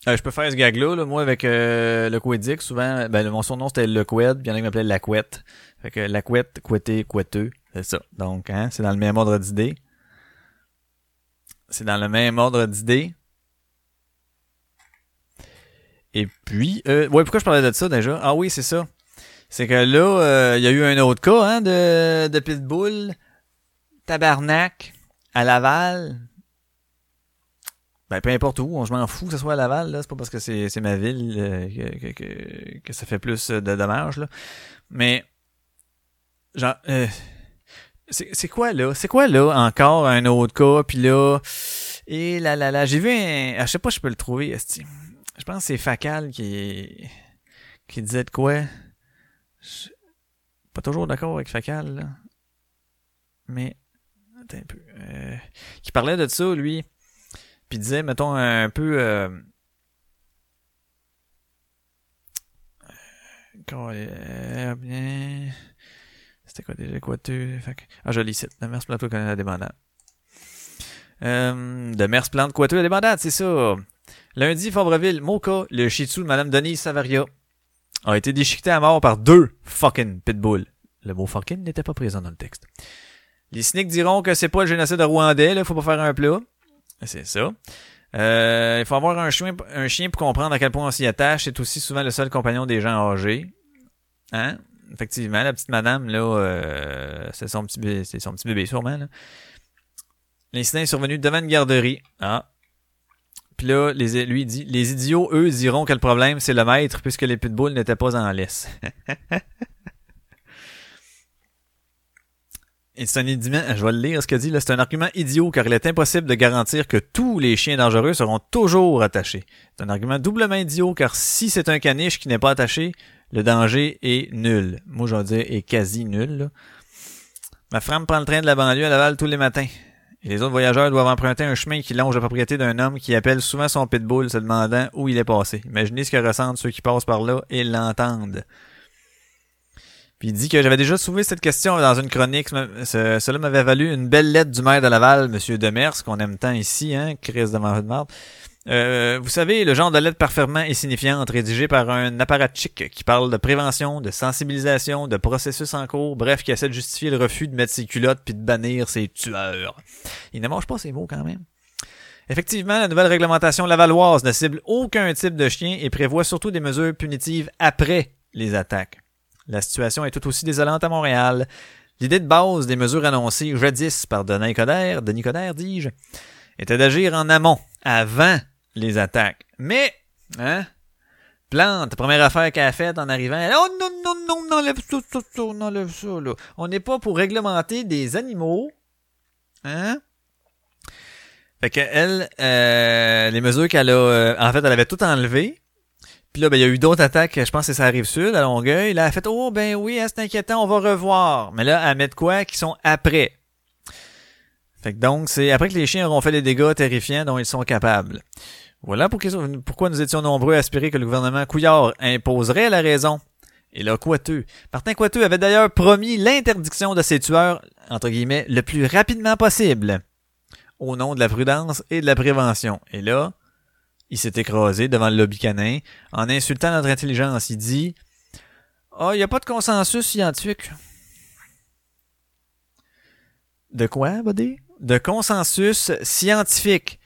Euh, je peux faire ce gag-là, là, moi, avec euh, le Couedic, souvent, ben, mon surnom, c'était le Coued, puis il y en a qui m'appelait la couette. Fait que la couette, couetté, couetteux, c'est ça. Donc, hein, c'est dans le même ordre d'idée. C'est dans le même ordre d'idée. Et puis, euh, ouais, pourquoi je parlais de ça déjà? Ah oui, c'est ça. C'est que là, euh, il y a eu un autre cas hein, de, de Pitbull, Tabarnak, à Laval. Ben, peu importe où, je m'en fous que ce soit à Laval, là. C'est pas parce que c'est, ma ville euh, que, que, que, ça fait plus de dommages, là. Mais, genre, euh, c'est, c'est quoi, là? C'est quoi, là, encore un autre cas, puis là... Et là, là, là, j'ai vu un... Ah, je sais pas si je peux le trouver, esti. Je pense que c'est Facal qui, qui disait de quoi. Je... Pas toujours d'accord avec Facal, là. Mais, attends un peu. Euh, qui parlait de ça, lui. Puis disait, mettons, un peu... Euh, euh. C'était quoi déjà quoi tu Ah je lis ici. De Mers Plateau connaît la débandade. Euh, de Mers Plante Coiteux la débandade, c'est ça. Lundi, Fabreville, Moka, le shih tzu de Madame Denise Savaria, a été déchiqueté à mort par deux fucking pitbulls. Le mot fucking n'était pas présent dans le texte. Les cyniques diront que c'est pas le génocide de Rwandais, là, faut pas faire un plat. C'est ça. Euh, il faut avoir un chien, un chien pour comprendre à quel point on s'y attache. C'est aussi souvent le seul compagnon des gens âgés. Hein? Effectivement, la petite madame, là, euh, c'est son petit bébé, c'est son petit bébé, sûrement. L'incident est survenu devant une garderie. Ah, puis là, les, lui dit, les idiots, eux, diront que le problème, c'est le maître, puisque les pitbulls n'étaient pas en laisse. [LAUGHS] Et c'est un je vais le lire ce qu'il dit, là, c'est un argument idiot car il est impossible de garantir que tous les chiens dangereux seront toujours attachés. C'est un argument doublement idiot car si c'est un caniche qui n'est pas attaché, le danger est nul. Moi, je vais dire est quasi nul. Ma femme prend le train de la banlieue à Laval tous les matins. Et les autres voyageurs doivent emprunter un chemin qui longe la propriété d'un homme qui appelle souvent son pitbull se demandant où il est passé. Imaginez ce que ressentent ceux qui passent par là et l'entendent. Puis il dit que j'avais déjà soulevé cette question dans une chronique. Cela m'avait valu une belle lettre du maire de Laval, Monsieur Demers, qu'on aime tant ici, hein, Chris de Marde. Euh, vous savez, le genre de lettre parfaitement et signifiante rédigée par un apparatchik qui parle de prévention, de sensibilisation, de processus en cours, bref, qui essaie de justifier le refus de mettre ses culottes puis de bannir ses tueurs. Il ne mange pas ses mots quand même. Effectivement, la nouvelle réglementation lavalloise ne cible aucun type de chien et prévoit surtout des mesures punitives après les attaques. La situation est tout aussi désolante à Montréal. L'idée de base des mesures annoncées jadis par Denis Coderre, Denis Coderre dis-je, était d'agir en amont, avant les attaques. Mais, hein, Plante, première affaire qu'elle a faite en arrivant, oh non, non, non, non, enlève ça, ça, ça, on enlève ça, là. On n'est pas pour réglementer des animaux, hein. Fait que elle, euh, les mesures qu'elle a, euh, en fait, elle avait tout enlevé. Puis là, ben, il y a eu d'autres attaques, je pense que ça arrive sud, à Longueuil. Là, elle a fait, oh, ben oui, hein, c'est inquiétant, on va revoir. Mais là, elle met de quoi qui sont après. Fait que donc, c'est après que les chiens auront fait les dégâts terrifiants dont ils sont capables. Voilà pourquoi nous étions nombreux à espérer que le gouvernement Couillard imposerait la raison. Et là, Coiteux. Martin Coiteux avait d'ailleurs promis l'interdiction de ces tueurs, entre guillemets, le plus rapidement possible, au nom de la prudence et de la prévention. Et là, il s'est écrasé devant le lobby canin en insultant notre intelligence. Il dit Ah, oh, il n'y a pas de consensus scientifique. De quoi, buddy? De consensus scientifique.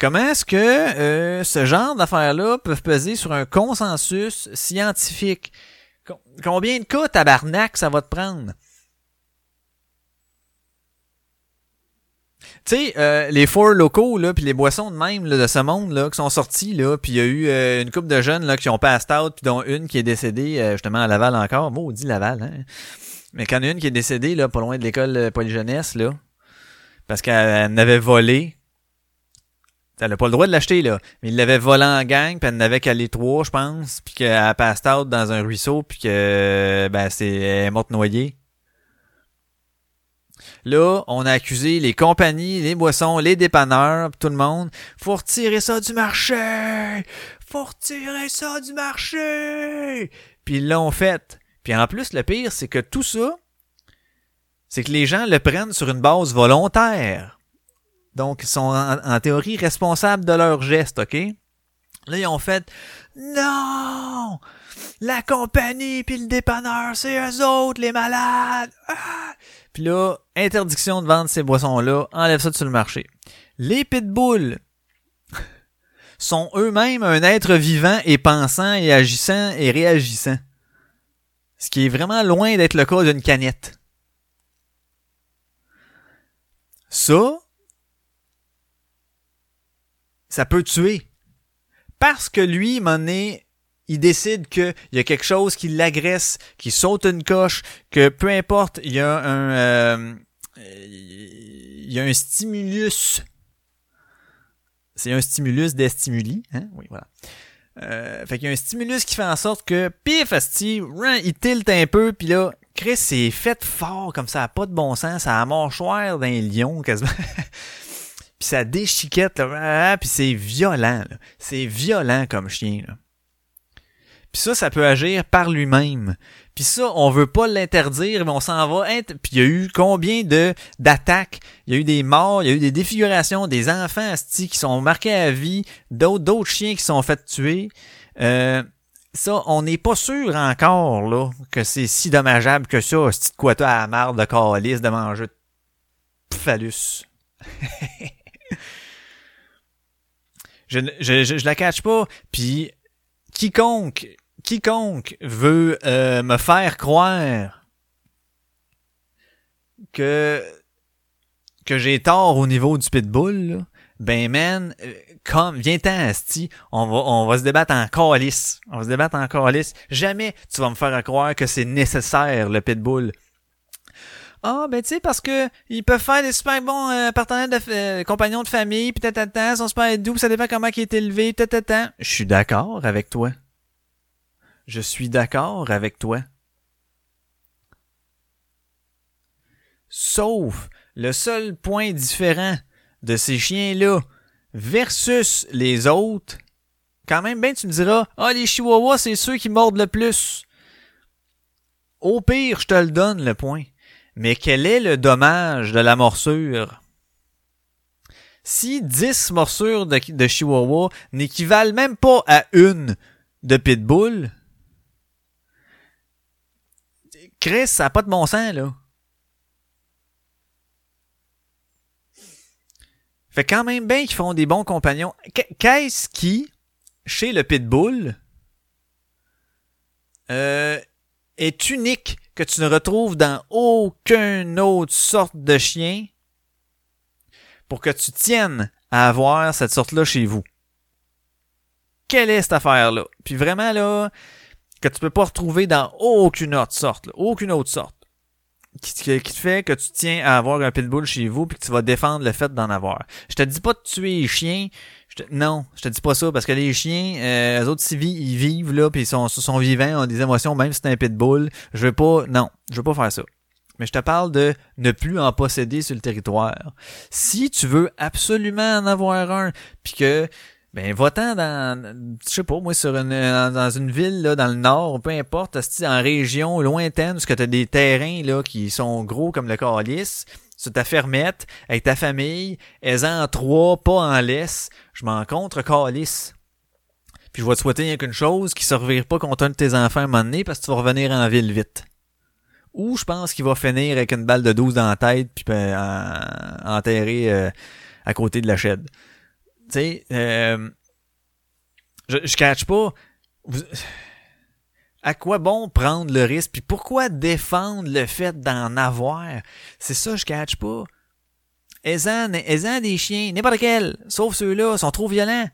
Comment est-ce que euh, ce genre d'affaires-là peuvent peser sur un consensus scientifique? Combien de cas tabarnak ça va te prendre? Tu sais, euh, les four locaux, là, puis les boissons de même, là, de ce monde, là, qui sont sortis, là, puis il y a eu euh, une couple de jeunes, là, qui ont passed out, puis dont une qui est décédée, euh, justement, à Laval encore. Maudit Laval, hein. Mais quand il y a une qui est décédée, là, pas loin de l'école euh, polyjeunesse, là, parce qu'elle elle avait volé. Elle a pas le droit de l'acheter, là. Mais il l'avait volé en gang, puis elle n'avait qu'à les trois, je pense, puis qu'elle a passed out dans un ruisseau, puis que, ben, c'est, elle est morte noyée. Là, on a accusé les compagnies, les boissons, les dépanneurs, tout le monde. Faut retirer ça du marché! Faut retirer ça du marché! Puis ils l'ont fait. Puis en plus, le pire, c'est que tout ça, c'est que les gens le prennent sur une base volontaire. Donc, ils sont en, en théorie responsables de leurs gestes, OK? Là, ils ont fait Non! La compagnie puis le dépanneur, c'est eux autres, les malades! Ah! Là, interdiction de vendre ces boissons-là, enlève ça sur le marché. Les pitbulls [LAUGHS] sont eux-mêmes un être vivant et pensant et agissant et réagissant. Ce qui est vraiment loin d'être le cas d'une canette. Ça, ça peut tuer. Parce que lui, mon nez, il décide qu'il y a quelque chose qui l'agresse, qui saute une coche, que peu importe, il y a un, euh, il y a un stimulus. C'est un stimulus des stimuli, hein? Oui, voilà. Euh, fait qu'il y a un stimulus qui fait en sorte que, pif, asti, ran, il tilte un peu, puis là, Chris, c'est fait fort, comme ça pas de bon sens, ça a mâchoire d'un lion, quasiment. [LAUGHS] puis ça déchiquette, là, puis c'est violent, là. C'est violent comme chien, là. Ça, ça peut agir par lui-même. Puis ça, on veut pas l'interdire, mais on s'en va. Puis il y a eu combien de d'attaques? Il y a eu des morts, il y a eu des défigurations, des enfants asti, qui sont marqués à vie, d'autres d'autres chiens qui sont fait tuer. Euh, ça, on n'est pas sûr encore là que c'est si dommageable que ça, de quoi à la marde de calice de manger de phallus. [LAUGHS] je, je, je, je la catch pas. Puis quiconque, quiconque veut euh, me faire croire que que j'ai tort au niveau du pitbull, ben man, euh, comme viens-t'en asti, on va on va se débattre en calice. On va se débattre en calice. Jamais tu vas me faire croire que c'est nécessaire le pitbull. Ah ben tu sais parce que ils peuvent faire des super bons euh, partenaires de euh, compagnons de famille, puis tatatan, sont super doux, ça dépend comment il est élevé, tatatan. Je suis d'accord avec toi. Je suis d'accord avec toi. Sauf le seul point différent de ces chiens-là versus les autres, quand même, ben tu me diras, ah les chihuahuas, c'est ceux qui mordent le plus. Au pire, je te le donne le point. Mais quel est le dommage de la morsure? Si 10 morsures de, de chihuahua n'équivalent même pas à une de pitbull, Chris, ça n'a pas de bon sens, là. Fait quand même bien qu'ils font des bons compagnons. Qu- Qu'est-ce qui, chez le pitbull, euh, est unique que tu ne retrouves dans aucune autre sorte de chien pour que tu tiennes à avoir cette sorte-là chez vous? Quelle est cette affaire-là? Puis vraiment, là, que tu peux pas retrouver dans aucune autre sorte, là, aucune autre sorte. Qui, qui- qui te fait que tu tiens à avoir un pitbull chez vous puis que tu vas défendre le fait d'en avoir. Je te dis pas de tuer les chiens. Non, je te dis pas ça parce que les chiens, euh, eux autres, vi- ils vivent là puis ils sont, sont vivants, ont des émotions, même si c'est un pitbull. Je veux pas, non, je veux pas faire ça. Mais je te parle de ne plus en posséder sur le territoire. Si tu veux absolument en avoir un, puis que ben, va-t'en dans, je sais pas, moi, sur une, dans une ville, là, dans le nord, peu importe, en région lointaine, parce que t'as des terrains, là, qui sont gros comme le calice, sur ta fermette, avec ta famille, elles en trois, pas en laisse, je m'en contre calice. Puis je vais te souhaiter rien qu'une chose, qui se revire pas contre un de tes enfants à un moment donné, parce que tu vas revenir en ville vite. Ou je pense qu'il va finir avec une balle de 12 dans la tête, puis ben, en- enterré euh, à côté de la shed tu sais, euh, je, je catch pas. À quoi bon prendre le risque? Puis pourquoi défendre le fait d'en avoir? C'est ça, je catch pas. aisant, aisant des chiens, n'importe quel, sauf ceux-là, sont trop violents.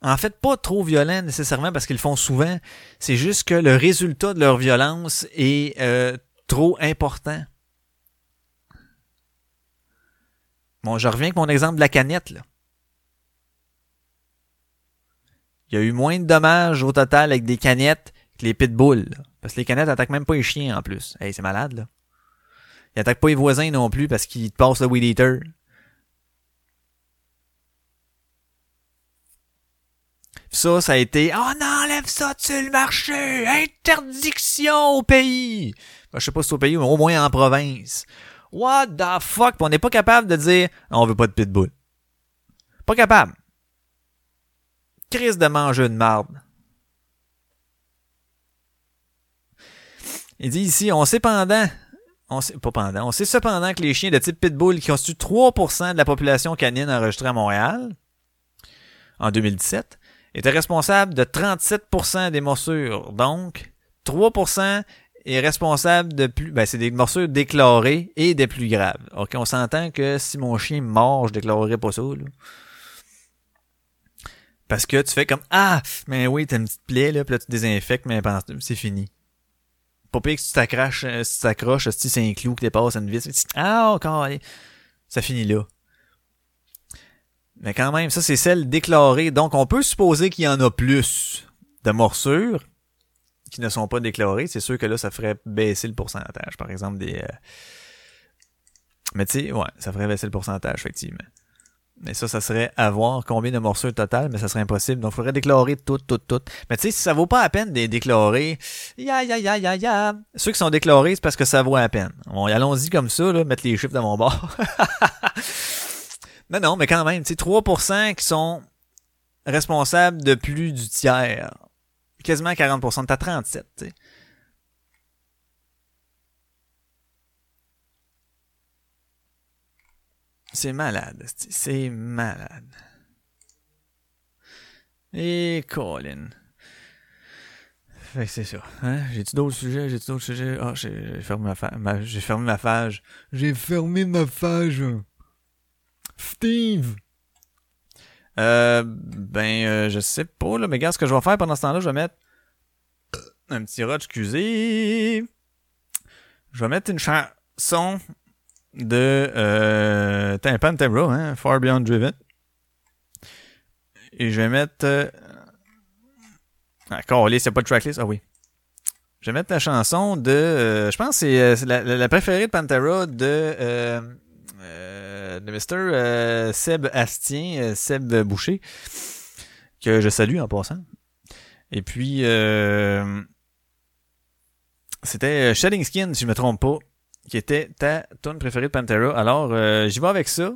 En fait, pas trop violents nécessairement parce qu'ils le font souvent. C'est juste que le résultat de leur violence est euh, trop important. Bon, je reviens avec mon exemple de la canette, là. Il y a eu moins de dommages au total avec des canettes que les pitbulls. Parce que les canettes attaquent même pas les chiens en plus. Hey, c'est malade, là. Ils attaquent pas les voisins non plus parce qu'ils te passent le weed eater. Ça, ça a été Oh non, enlève ça sur le marché! Interdiction au pays! Ben, je sais pas si c'est au pays, mais au moins en province. What the fuck? On n'est pas capable de dire on veut pas de pitbull. Pas capable. Crise de manger de marde. Il dit ici, on sait pendant, on sait, pas pendant, on sait cependant que les chiens de type pitbull qui constituent 3% de la population canine enregistrée à Montréal, en 2017, étaient responsables de 37% des morsures. Donc, 3% est responsable de plus, ben, c'est des morsures déclarées et des plus graves. Ok, on s'entend que si mon chien mord, je déclarerai pas ça, là. Parce que tu fais comme, ah, mais oui, t'as une petite plaie, là, puis là, tu désinfectes, mais c'est fini. Pas pire que tu t'accroches, euh, si tu t'accroches, si c'est un clou qui dépasse une vis, ah, encore, allez. ça finit là. Mais quand même, ça, c'est celle déclarée. Donc, on peut supposer qu'il y en a plus de morsures qui ne sont pas déclarées. C'est sûr que là, ça ferait baisser le pourcentage. Par exemple, des... euh, Mais tu sais, ouais, ça ferait baisser le pourcentage, effectivement. Mais ça, ça serait à voir combien de morsures totales, mais ça serait impossible. Donc, il faudrait déclarer toutes, toutes, toutes. Mais tu sais, si ça vaut pas la peine de déclarer, ya, ya, ya, ya, ya. Ceux qui sont déclarés, c'est parce que ça vaut la peine. Bon, allons-y comme ça, là, mettre les chiffres de mon bord. [LAUGHS] non, non, mais quand même, tu sais, 3% qui sont responsables de plus du tiers. Quasiment 40%. T'as 37, tu sais. C'est malade, c'est malade. Et Colin. Fait que c'est ça. Hein? J'ai-tu d'autres sujets? J'ai-tu d'autres sujets? Ah, j'ai j'ai fermé ma, ma- j'ai fermé ma page. J'ai fermé ma page. Steve! Euh, ben, euh, je sais pas, là, mais regarde ce que je vais faire pendant ce temps-là, je vais mettre un petit rod, excusez. Je vais mettre une chanson de euh, Timpan Tembro, hein, Far Beyond Driven. Et je vais mettre... Euh, ah, câlisse, c'est pas de tracklist? Ah oui. Je vais mettre la chanson de... euh, je pense que c'est euh, la, la- préférée de Pantera de... Euh, euh, de Mr. Seb Astien, Seb Boucher, que je salue en passant. Et puis... C'était Shedding Skin, si je me trompe pas, qui était ta tune préférée de Pantera. Alors, euh, j'y vais avec ça.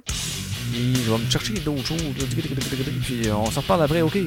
Et je vais me chercher d'autres choses. Puis on s'en reparle après, ok?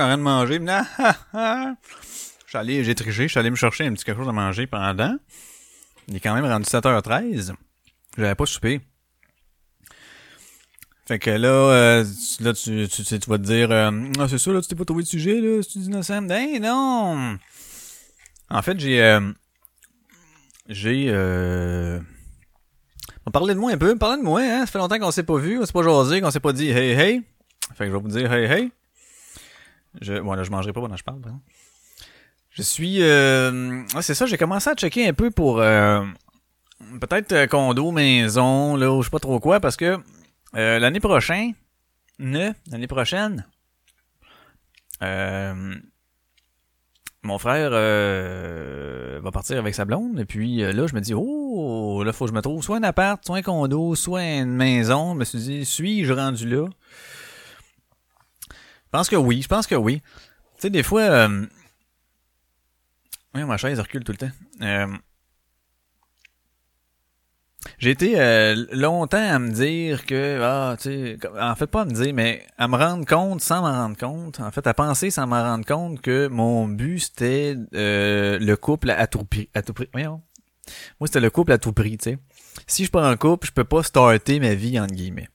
En train de manger. Ah, ah, ah. Allé, j'ai triché, je suis allé me chercher un petit quelque chose à manger pendant. Il est quand même rendu 7h13. J'avais pas soupé. Fait que là, euh, tu- là tu, tu, tu, tu vas te dire, euh, c'est ça, là, tu t'es pas trouvé de sujet, là, c'est innocent? Ben non! En fait, j'ai... Euh, j'ai... Euh, on parlait de moi un peu, parlez de moi, hein. Ça fait longtemps qu'on s'est pas vu, on s'est pas jasé, qu'on s'est pas dit hey hey. Fait que je vais vous dire hey hey. Je, bon je mangerai pas pendant que je parle. Je suis, euh, c'est ça, j'ai commencé à checker un peu pour euh, peut-être euh, condo, maison, là, ou je sais pas trop quoi, parce que euh, l'année prochaine, ne, l'année prochaine, euh, mon frère euh, va partir avec sa blonde et puis là je me dis oh là faut que je me trouve soit un appart, soit un condo, soit une maison. Je me suis dit suis-je rendu là? Pense que oui, je pense que oui. Tu sais des fois euh... ouais, ma chaise recule tout le temps. Euh, J'ai été euh, longtemps à me dire que ah tu sais en fait pas à me dire mais à me rendre compte sans m'en rendre compte en fait à penser sans m'en rendre compte que mon but c'était euh, le couple à tout prix à tout prix voyons moi c'était le couple à tout prix tu sais si je prends un couple je peux pas starter ma vie entre guillemets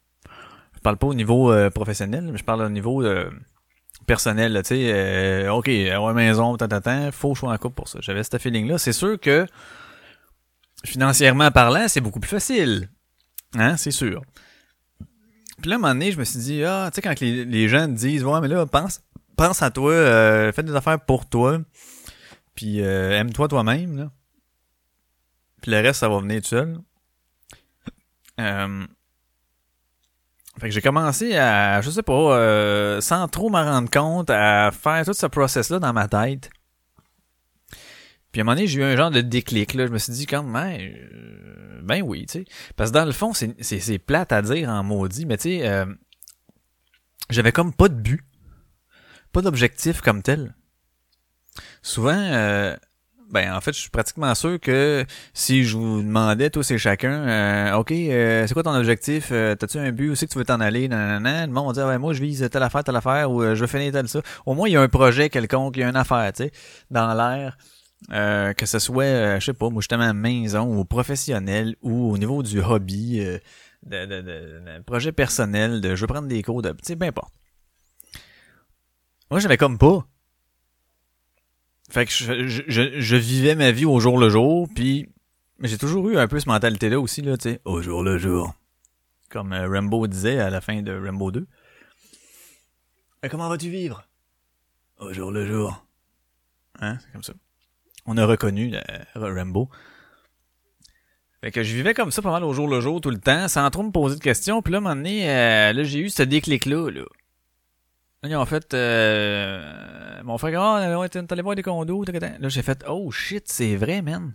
je parle pas au niveau euh, professionnel mais je parle au niveau euh, personnel tu sais euh, ok avoir maison tant tant tant faut que je sois en couple pour ça j'avais ce feeling là c'est sûr que financièrement parlant, c'est beaucoup plus facile. Hein, c'est sûr. Puis là, à un moment donné, je me suis dit, ah, tu sais, quand les, les gens disent, ouais, mais là, pense, pense à toi, euh, fais des affaires pour toi, puis euh, aime-toi toi-même, là. Puis le reste, ça va venir tout seul. Euh, fait que j'ai commencé à, je sais pas, euh, sans trop m'en rendre compte, à faire tout ce process-là dans ma tête. Puis à un moment donné, j'ai eu un genre de déclic, là. Je me suis dit, comme, ben, euh, ben oui, tu sais. Parce que dans le fond, c'est, plate à dire en maudit, mais tu sais, euh, j'avais comme pas de but. Pas d'objectif comme tel. Souvent, euh, ben en fait, je suis pratiquement sûr que si je vous demandais, tous et chacun, euh, OK, euh, c'est quoi ton objectif? Euh, T'as-tu un but? Où c'est que tu veux t'en aller? Nanana. Le monde va dire, ouais, moi, je vise telle affaire, telle affaire, ou euh, je veux finir tel ça. Au moins, il y a un projet quelconque, il y a une affaire, tu sais, dans l'air que ce soit, je sais pas, moi justement maison ou professionnel ou au niveau du hobby, de projet personnel, de je veux prendre des cours, de, tu sais, peu importe. Moi, j'avais comme pas. Fait que je, je, je, vivais ma vie au jour le jour, puis j'ai toujours eu un peu cette mentalité-là aussi, là, tu sais, au jour le jour. Comme euh, Rambo disait à la fin de Rambo 2. Et comment vas-tu vivre? Au jour le jour. Hein? C'est comme ça. On a reconnu euh, Rambo. Fait que je vivais comme ça pas mal au jour le jour tout le temps, sans trop me poser de questions. Puis là, à un moment donné, euh, là, j'ai eu ce déclic-là. Là. Ont fait... Euh, mon frère, oh, allé voir des condos. Là, j'ai fait, oh shit, c'est vrai, man.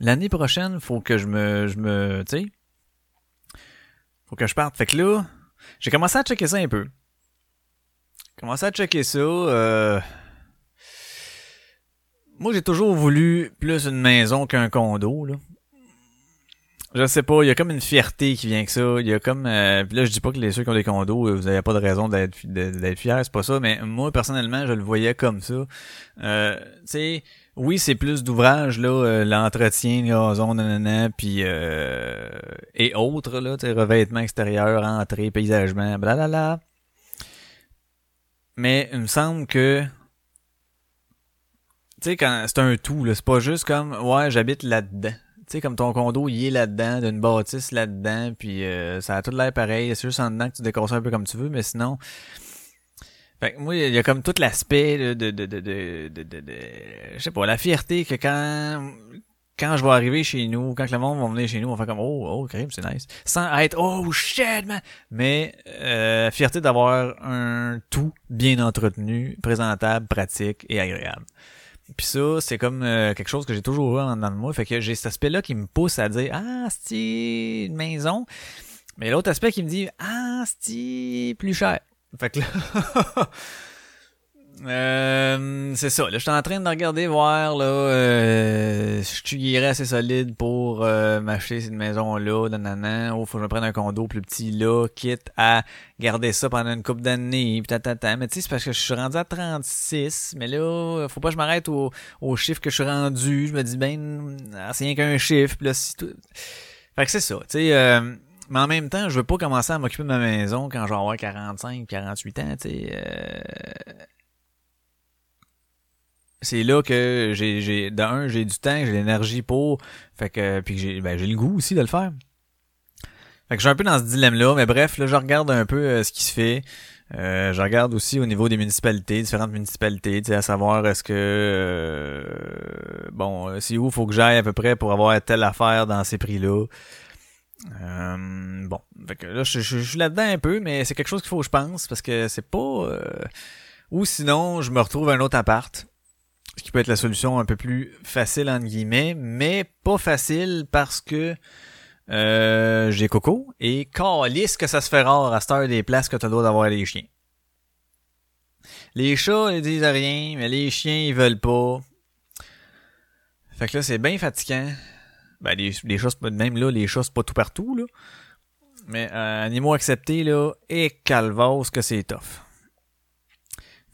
L'année prochaine, faut que je me... Je me tu sais... Faut que je parte. Fait que là, j'ai commencé à checker ça un peu. Commencé à checker ça. Euh... Moi, j'ai toujours voulu plus une maison qu'un condo, là. Je sais pas, il y a comme une fierté qui vient que ça. Il y a comme euh, puis là je dis pas que les ceux qui ont des condos, vous avez pas de raison d'être fiers, c'est pas ça, mais moi personnellement, je le voyais comme ça. Euh, tu sais, oui, c'est plus d'ouvrage là, euh, l'entretien, gazon, nanana, puis euh, et autres là, revêtement extérieur, entrée, paysagement, blablabla. Mais il me semble que tu sais quand c'est un tout là, c'est pas juste comme ouais, j'habite là-dedans. Sais, comme ton condo, il est là-dedans, d'une bâtisse là-dedans, puis euh, ça a tout l'air pareil. C'est juste en dedans que tu ça un peu comme tu veux, mais sinon... Fait que moi, il y a comme tout l'aspect de, de, de, de, de, je sais pas, la fierté que quand quand je vais arriver chez nous, quand le monde va venir chez nous, on va faire comme oh oh crime c'est nice, sans être oh shit man, mais euh, fierté d'avoir un tout bien entretenu, présentable, pratique et agréable. Puis ça, c'est comme euh, quelque chose que j'ai toujours eu en dedans de moi. Fait que j'ai cet aspect-là qui me pousse à dire Ah, c'est une maison. Mais l'autre aspect qui me dit Ah, c'est plus cher. Fait que là. [LAUGHS] euh, c'est ça. Là, je suis en train de regarder voir là. Euh, je suis assez solide pour euh, m'acheter cette maison-là. Nanana. Oh, faut que je me prenne un condo plus petit là, quitte à garder ça pendant une couple d'années. Pis tatata. Mais tu sais, c'est parce que je suis rendu à 36. Mais là, faut pas que je m'arrête au, au chiffre que je suis rendu. Je me dis ben, c'est rien qu'un chiffre. Puis là, c'est tout. Fait que c'est ça. Tu sais. Euh, mais en même temps, je veux pas commencer à m'occuper de ma maison quand je vais avoir 45, 48 ans, tu sais. euh, C'est là que j'ai, j'ai, d'un, j'ai du temps, j'ai l'énergie pour, fait que, puis j'ai, ben, j'ai le goût aussi de le faire. Fait que je suis un peu dans ce dilemme-là, mais bref, là, je regarde un peu euh, ce qui se fait. Euh, je regarde aussi au niveau des municipalités, différentes municipalités, à savoir est-ce que euh, bon, euh, c'est où faut que j'aille à peu près pour avoir telle affaire dans ces prix-là. Euh, bon, fait que là, je, je- je suis là-dedans un peu, mais c'est quelque chose qu'il faut que je pense parce que c'est pas. Ou sinon, je me retrouve un autre appart, ce qui peut être la solution un peu plus facile entre guillemets, mais pas facile parce que euh, j'ai Coco et calisse que ça se fait rare à cette heure des places que le droit d'avoir les chiens. Les chats, ils disent rien, mais les chiens, ils veulent pas. Fait que là, c'est bien fatigant. Ben, les, chats, même là, les chats, c'est pas tout partout, là. Mais, euh, animaux acceptés, là, et calvos que c'est tough.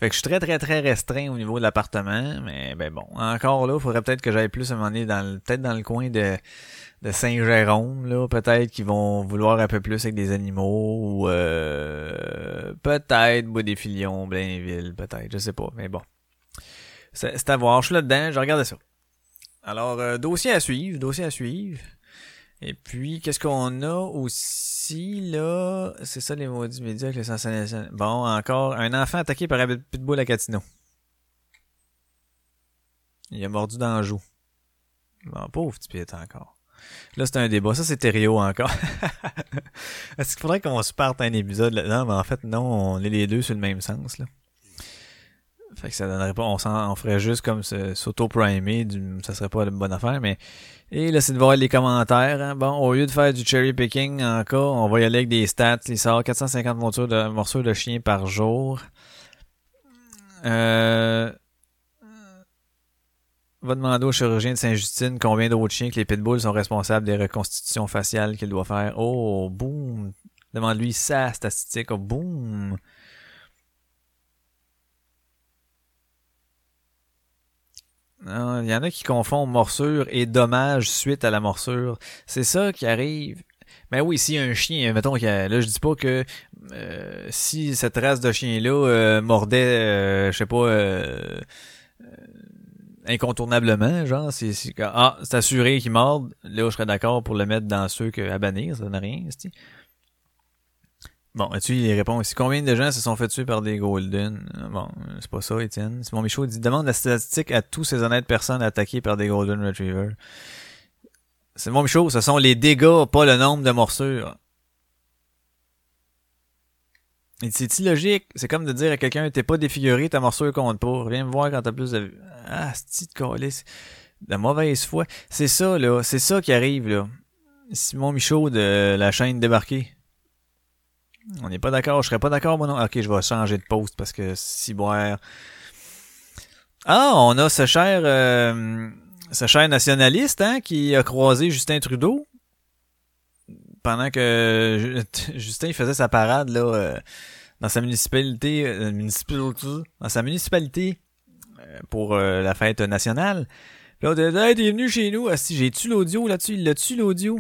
Fait que je suis très, très, très restreint au niveau de l'appartement, mais ben bon, encore là, il faudrait peut-être que j'aille plus à un moment dans peut-être dans le coin de, de Saint-Jérôme, là, peut-être qu'ils vont vouloir un peu plus avec des animaux, ou euh, peut-être Bois des Filions, Blainville, peut-être, je sais pas, mais bon. C'est c'est à voir, je suis là-dedans, je regarde ça. Alors, euh, dossier à suivre, dossier à suivre. Et puis, qu'est-ce qu'on a aussi, là? C'est ça, les maudits médias avec les sensations. Bon, encore, un enfant attaqué par un pitbull à Catino. Il a mordu dans le. Bon, pauvre petit pied encore. Là, c'est un débat. Ça, c'est Thériault encore. [LAUGHS] Est-ce qu'il faudrait qu'on se parte un épisode là-dedans? Mais en fait, non, on est les deux sur le même sens, là. Fait que ça donnerait pas, on, on ferait juste comme s'auto-primer, ça serait pas une bonne affaire, mais, et là, c'est de voir les commentaires, hein. Bon, au lieu de faire du cherry picking encore, on va y aller avec des stats, il sort 450 morceaux de, morceaux de chien par jour. Euh, va demander au chirurgien de Saint-Justine combien d'autres chiens que les pitbulls sont responsables des reconstitutions faciales qu'il doit faire. Oh, boum! Demande-lui sa statistique. Oh, boum! Il y en a qui confondent morsure et dommage suite à la morsure. C'est ça qui arrive. Mais oui, si un chien, mettons, a- là je dis pas que euh, si cette race de chien-là euh, mordait, euh, je sais pas, euh, euh, incontournablement, genre, c'est que- ah, c'est assuré qu'il morde, là je serais d'accord pour le mettre dans ceux que à bannir, ça donne rien, c'est Bon, tu il répond ici. Combien de gens se sont fait tuer par des Golden? Bon, c'est pas ça, Étienne. Simon Michaud dit demande la statistique à tous ces honnêtes personnes attaquées par des Golden Retrievers. Simon Michaud, ce sont les dégâts, pas le nombre de morsures. C'est illogique. C'est comme de dire à quelqu'un, t'es pas défiguré, ta morsure compte pas. Viens me voir quand t'as plus de... Ah, c'est de calice? De mauvaise foi. C'est ça, là. C'est ça qui arrive, là. Simon Michaud de la chaîne débarquée. On n'est pas d'accord. Je serais pas d'accord, moi non. Ok, je vais changer de poste parce que si boire. Ah, on a ce cher, euh, ce cher nationaliste, hein, qui a croisé Justin Trudeau pendant que Ju- [LAUGHS] Justin faisait sa parade là euh, dans sa municipalité, euh, municipalité, dans sa municipalité euh, pour euh, la fête nationale. Là, venu chez nous. si j'ai-tu l'audio? Là-dessus? Il l'a-tu l'audio?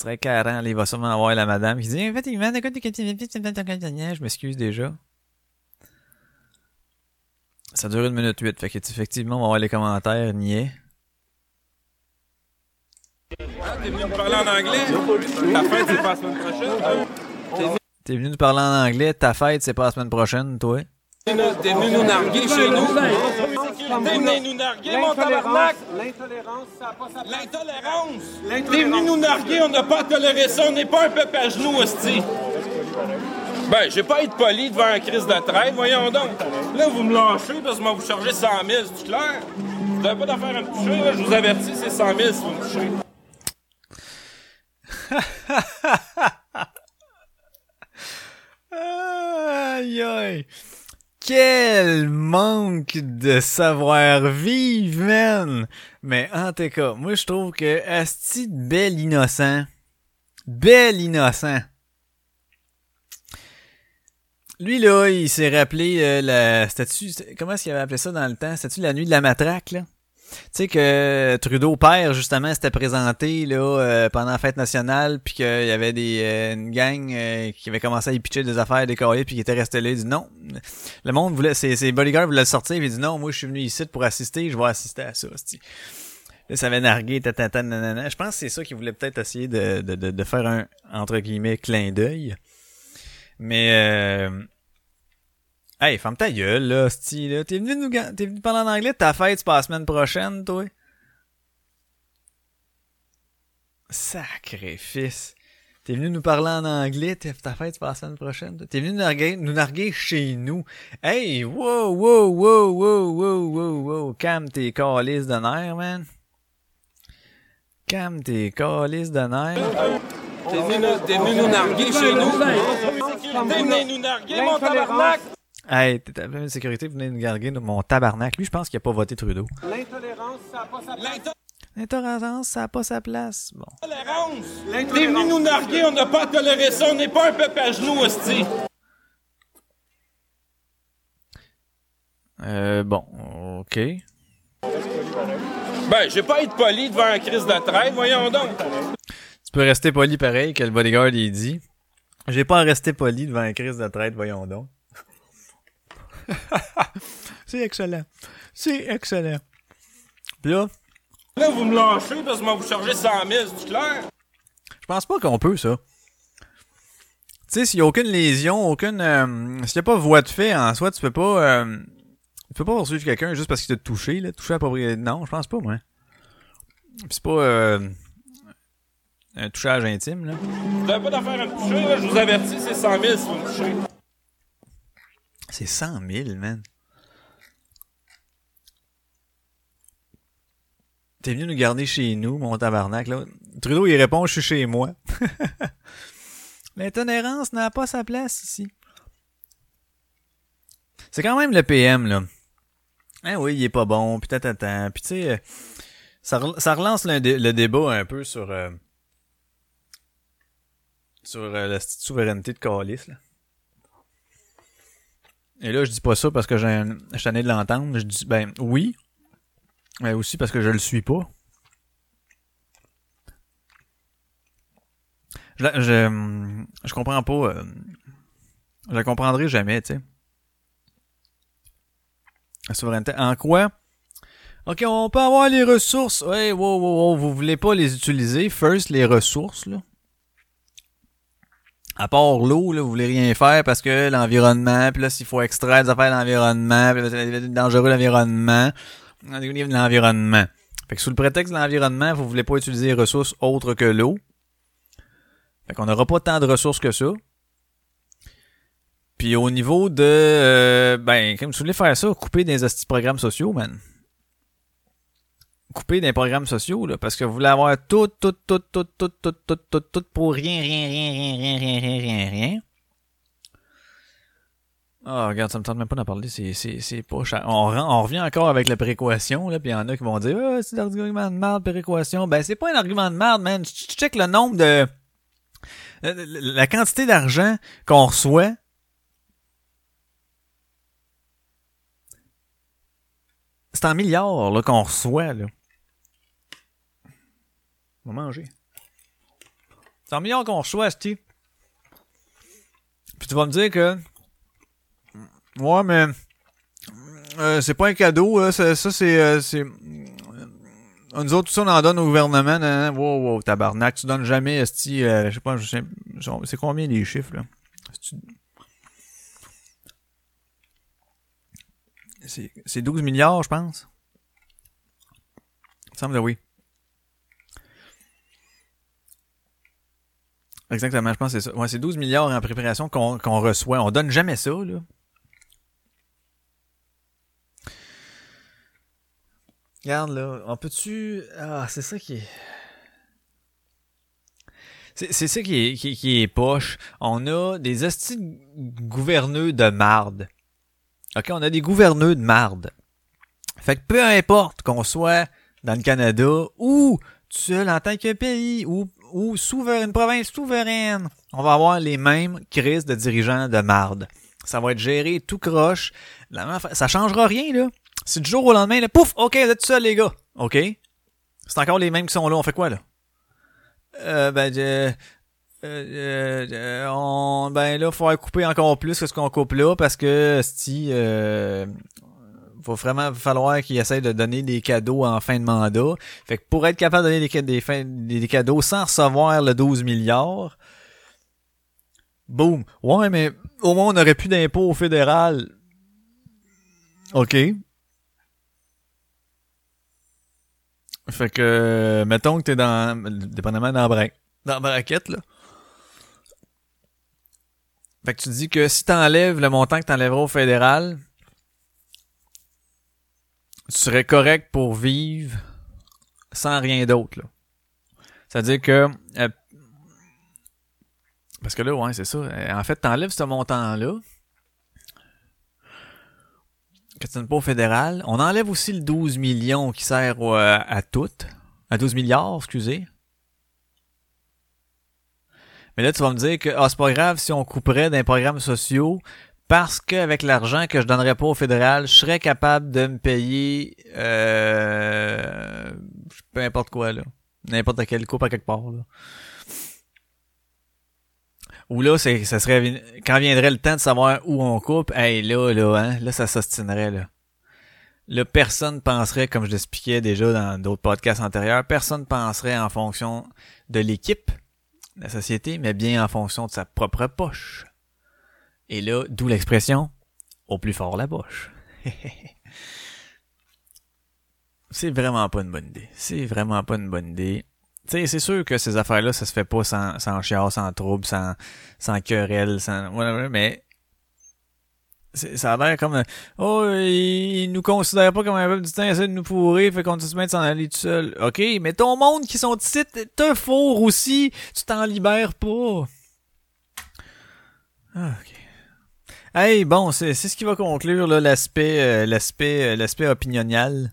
Serait carré, il va sûrement avoir la madame qui dit Effectivement, écoute, je m'excuse déjà. Ça dure une minute huit, fait que effectivement, on va voir les commentaires niais. T'es venu me parler en anglais? Ta fête, c'est pas la semaine prochaine? T'es venu nous parler en anglais, ta fête, c'est pas la semaine prochaine, toi. T'es venu- T'es venu nous narguer chez nous? T'es venu nous narguer, mon tabarnak? L'intolérance, ça n'a pas sa place. L'intolérance! Venu nous narguer, on n'a pas à tolérer ça, on n'est pas un peuple à genoux, hostie. Ben, j'ai pas à être poli devant un crise de traite, voyons donc. Là, vous me lâchez parce que moi, vous chargez 100 000, c'est clair? Vous n'avez pas d'affaire à me toucher, là, je vous avertis, c'est 100 000 si vous me touchez. [LAUGHS] Aïe aïe. Quel manque de savoir-vivre, man! Mais en tout cas, moi je trouve que Asti de bel innocent. Bel innocent. Lui là, il s'est rappelé euh, la statue. Comment est-ce qu'il avait appelé ça dans le temps? Statue la nuit de la matraque, là? Tu sais que Trudeau père justement s'était présenté là euh, pendant la fête nationale puis qu'il y avait des euh, une gang euh, qui avait commencé à y pitcher des affaires décorées puis qui était resté là il dit non. Le monde voulait ses, ses bodyguards voulaient le sortir il dit non moi je suis venu ici pour assister je vais assister à ça là ça avait nargué tatata nanana. Je pense que c'est ça qu'il voulait peut-être essayer de, de, de, de faire un entre guillemets clin d'œil. Mais euh, Hey, ferme ta gueule, là, c'ti, là. T'es venu nous, t'es venu parler en anglais, ta fête, c'est pas la semaine prochaine, toi? Sacrifice. T'es venu nous parler en anglais, t'es- ta fête, c'est pas la semaine prochaine, toi? T'es venu nous narguer, nous narguer chez nous. Hey, wow, wow, wow, wow, wow, wow, wow. Calme tes calices de nerfs, man. Calme tes calices de nerfs. T'es venu, t'es venu nous narguer chez nous? T'es venu nous narguer, mon tabarnak? Hey, t'es appelé de sécurité, vous venez nous garder mon tabarnak. Lui, je pense qu'il a pas voté Trudeau. L'intolérance, ça n'a pas sa place. L'intolérance, ça a pas sa place. Bon. L'intolérance! T'es venu nous narguer, on n'a pas à tolérer ça, on n'est pas un peuple à genoux, hostie. Euh, bon, ok. Ben, j'ai pas à être poli devant un crise de traite, voyons donc. Tu peux rester poli pareil que le bodyguard il dit. J'ai pas à rester poli devant un crise de traite, voyons donc. [LAUGHS] C'est excellent. C'est excellent. Puis là, Là, vous me lâchez parce que moi, vous chargez 100 000, c'est clair? je pense pas qu'on peut, ça. Tu sais, s'il y a aucune lésion, aucune... Euh, s'il y a pas voie de fait en soi, tu peux pas... Euh, tu peux pas poursuivre quelqu'un juste parce qu'il t'a touché, là. Touché à propriété... Non, je pense pas, moi. Puis c'est pas... Euh, un touchage intime, là. Vous n'avez pas d'affaire à me toucher, là, je vous avertis, c'est 100 000 si vous me touchez. C'est 100 000, man. T'es venu nous garder chez nous, mon tabarnak, là. Trudeau, il répond, je suis chez moi. [LAUGHS] L'intolérance n'a pas sa place ici. C'est quand même le PM, là. Ah oui, il est pas bon, puis tatatan. Puis tu sais, ça, rel- ça relance le, dé- le débat un peu sur... euh, sur euh, la souveraineté de Calis, là. Et là, je dis pas ça parce que j'ai je de l'entendre. Je dis, ben oui. Mais aussi parce que je le suis pas. Je, je, je comprends pas. euh, je la comprendrai jamais, tu sais. La souveraineté. En quoi? Ok, on peut avoir les ressources. Ouais, wow, wow, wow, vous voulez pas les utiliser. First, les ressources, là. À part l'eau, là, vous voulez rien faire parce que l'environnement, puis là, s'il faut extraire des affaires de l'environnement, puis c'est dangereux l'environnement, l'environnement. Fait que sous le prétexte de l'environnement, vous voulez pas utiliser ressources autres que l'eau. Fait qu'on n'aura pas tant de ressources que ça. Puis au niveau de... euh, ben, comme vous voulez faire ça, couper des de programmes sociaux, man. Couper des programmes sociaux, là, parce que vous voulez avoir tout, tout, tout, tout, tout, tout, tout, tout, tout pour rien, rien, rien, rien, rien, rien, rien, rien. Ah, regarde, ça me tente même pas d'en parler, c'est, c'est, c'est pas cher. On, on revient encore avec la prééquation, là, puis il y en a qui vont dire, ah, c'est l'argument de merde, prééquation. Ben, c'est pas un argument de merde, man. Tu check le nombre de, la la quantité d'argent qu'on reçoit. C'est en milliards, là, qu'on reçoit, là. On va manger. C'est en milliards qu'on reçoit, Steve. Puis tu vas me dire que. Ouais, mais. euh, c'est pas un cadeau, là. Ça, ça, c'est. euh, c'est. euh, Nous autres, tout ça, on en donne au gouvernement. nan, nan. Wow, wow, tabarnak. Tu donnes jamais, esti, euh, je sais pas, je sais. C'est combien les chiffres, là? C'est c'est 12 milliards, je pense. Il me semble que oui. Exactement, je pense que c'est ça. Ouais, c'est 12 milliards en préparation qu'on qu'on reçoit. On donne jamais ça, là. Regarde, là, on peut-tu... Ah, c'est ça qui est... C'est ça qui est, qui, est poche. On a des de gouverneux de marde. OK, on a des gouverneux de marde. Fait que peu importe qu'on soit dans le Canada ou tout seul en tant que pays ou, ou souverain, une province souveraine, on va avoir les mêmes crises de dirigeants de marde. Ça va être géré tout croche. Ça changera rien, là. Si du jour au lendemain, là, pouf, OK, vous êtes tout seul, les gars. OK? C'est encore les mêmes qui sont là. On fait quoi, là? Euh, ben, euh, euh, euh, on, ben là, faut couper encore plus que ce qu'on coupe là parce que si va vraiment falloir qu'ils essayent de donner des cadeaux en fin de mandat. Fait que pour être capable de donner des, cadeaux sans recevoir le 12 milliards, boum. Ouais, mais au moins on aurait plus d'impôts au fédéral. OK. Fait que, mettons que t'es dans, dépendamment dans la braquette, là. Fait que tu dis que si t'enlèves le montant que t'enlèveras au fédéral, tu serais correct pour vivre sans rien d'autre. C'est-à-dire que, euh, parce que là, ouais, c'est ça. Euh, En fait, t'enlèves ce montant-là, que tu donnes pas au fédéral. On enlève aussi le 12 millions qui sert à, à tout. À 12 milliards, excusez. Mais là, tu vas me dire que ah, c'est pas grave si on couperait d'un programmes sociaux parce qu'avec l'argent que je donnerais pas au fédéral, je serais capable de me payer euh, peu importe quoi là. N'importe quelle coupe à quelque part là. Ou là, c'est, ça serait, quand viendrait le temps de savoir où on coupe, hey, là, là, hein, là, ça s'ostinerait, là. Là, personne penserait, comme je l'expliquais déjà dans d'autres podcasts antérieurs, personne penserait en fonction de l'équipe, de la société, mais bien en fonction de sa propre poche. Et là, d'où l'expression, au plus fort la poche. [LAUGHS] c'est vraiment pas une bonne idée. C'est vraiment pas une bonne idée. Tu sais, c'est sûr que ces affaires-là, ça se fait pas sans, sans chiard, sans trouble, sans, sans querelle, sans, mais ça a l'air comme, oh, ils, ils nous considèrent pas comme un peuple du temps, ils essaient de nous pourrir, fait qu'on se met de s'en aller tout seul. Ok, mais ton monde qui sont ici, te fourre aussi, tu t'en libères pas. Ah, ok. Hey, bon, c'est ce qui va conclure euh, l'aspect euh, l'aspect opinionial.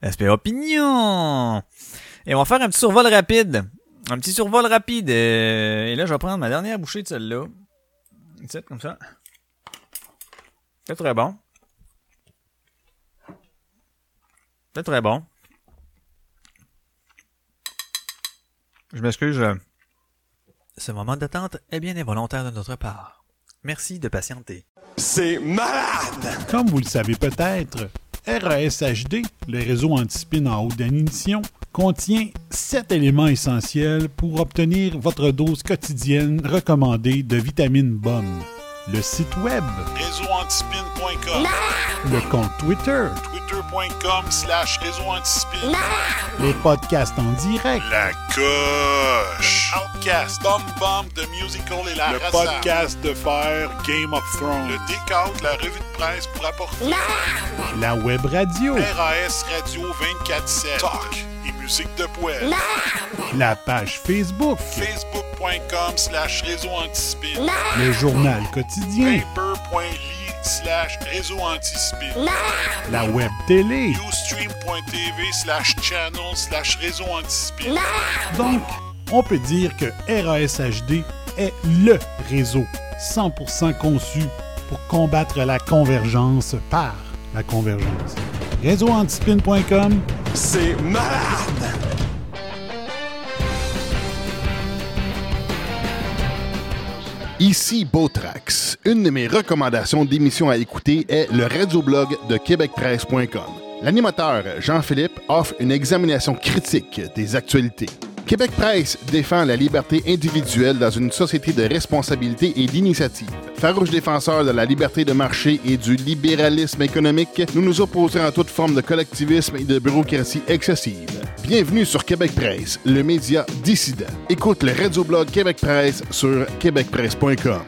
L'aspect opinion. Et on va faire un petit survol rapide. Un petit survol rapide. euh, et là, je vais prendre ma dernière bouchée de celle-là. Comme ça. C'est très bon. C'est très bon. Je m'excuse. Ce moment d'attente est bien involontaire de notre part. Merci de patienter. C'est malade! Comme vous le savez peut-être, RASHD, le réseau antispin en haute définition, contient sept éléments essentiels pour obtenir votre dose quotidienne recommandée de vitamine BOM. Le site web, réseauantispin.com, le compte Twitter, twitter.com slash réseauantispin, les podcasts en direct, la coche, Outcast, Bomb Bomb de Musical et la Le podcast de faire Game of Thrones, le Découte, la revue de presse pour apporter, la web radio, RAS Radio 24-7, Talk et musique de poêle, la page Facebook, facebook.com slash réseau antispin, le journal quotidien, paper.ly slash réseau la web télé, ustream.tv slash channel slash réseau. Donc, on peut dire que RASHD est LE réseau 100% conçu pour combattre la convergence par la convergence. Réseauantispin.com, C'est malade! Ici Botrax. Une de mes recommandations d'émissions à écouter est le radioblog de québecpresse.com. L'animateur Jean-Philippe offre une examination critique des actualités. Québec Presse défend la liberté individuelle dans une société de responsabilité et d'initiative. Farouche défenseur de la liberté de marché et du libéralisme économique, nous nous opposons à toute forme de collectivisme et de bureaucratie excessive. Bienvenue sur Québec Presse, le média dissident. Écoute le radioblog Québec Presse sur québecpresse.com.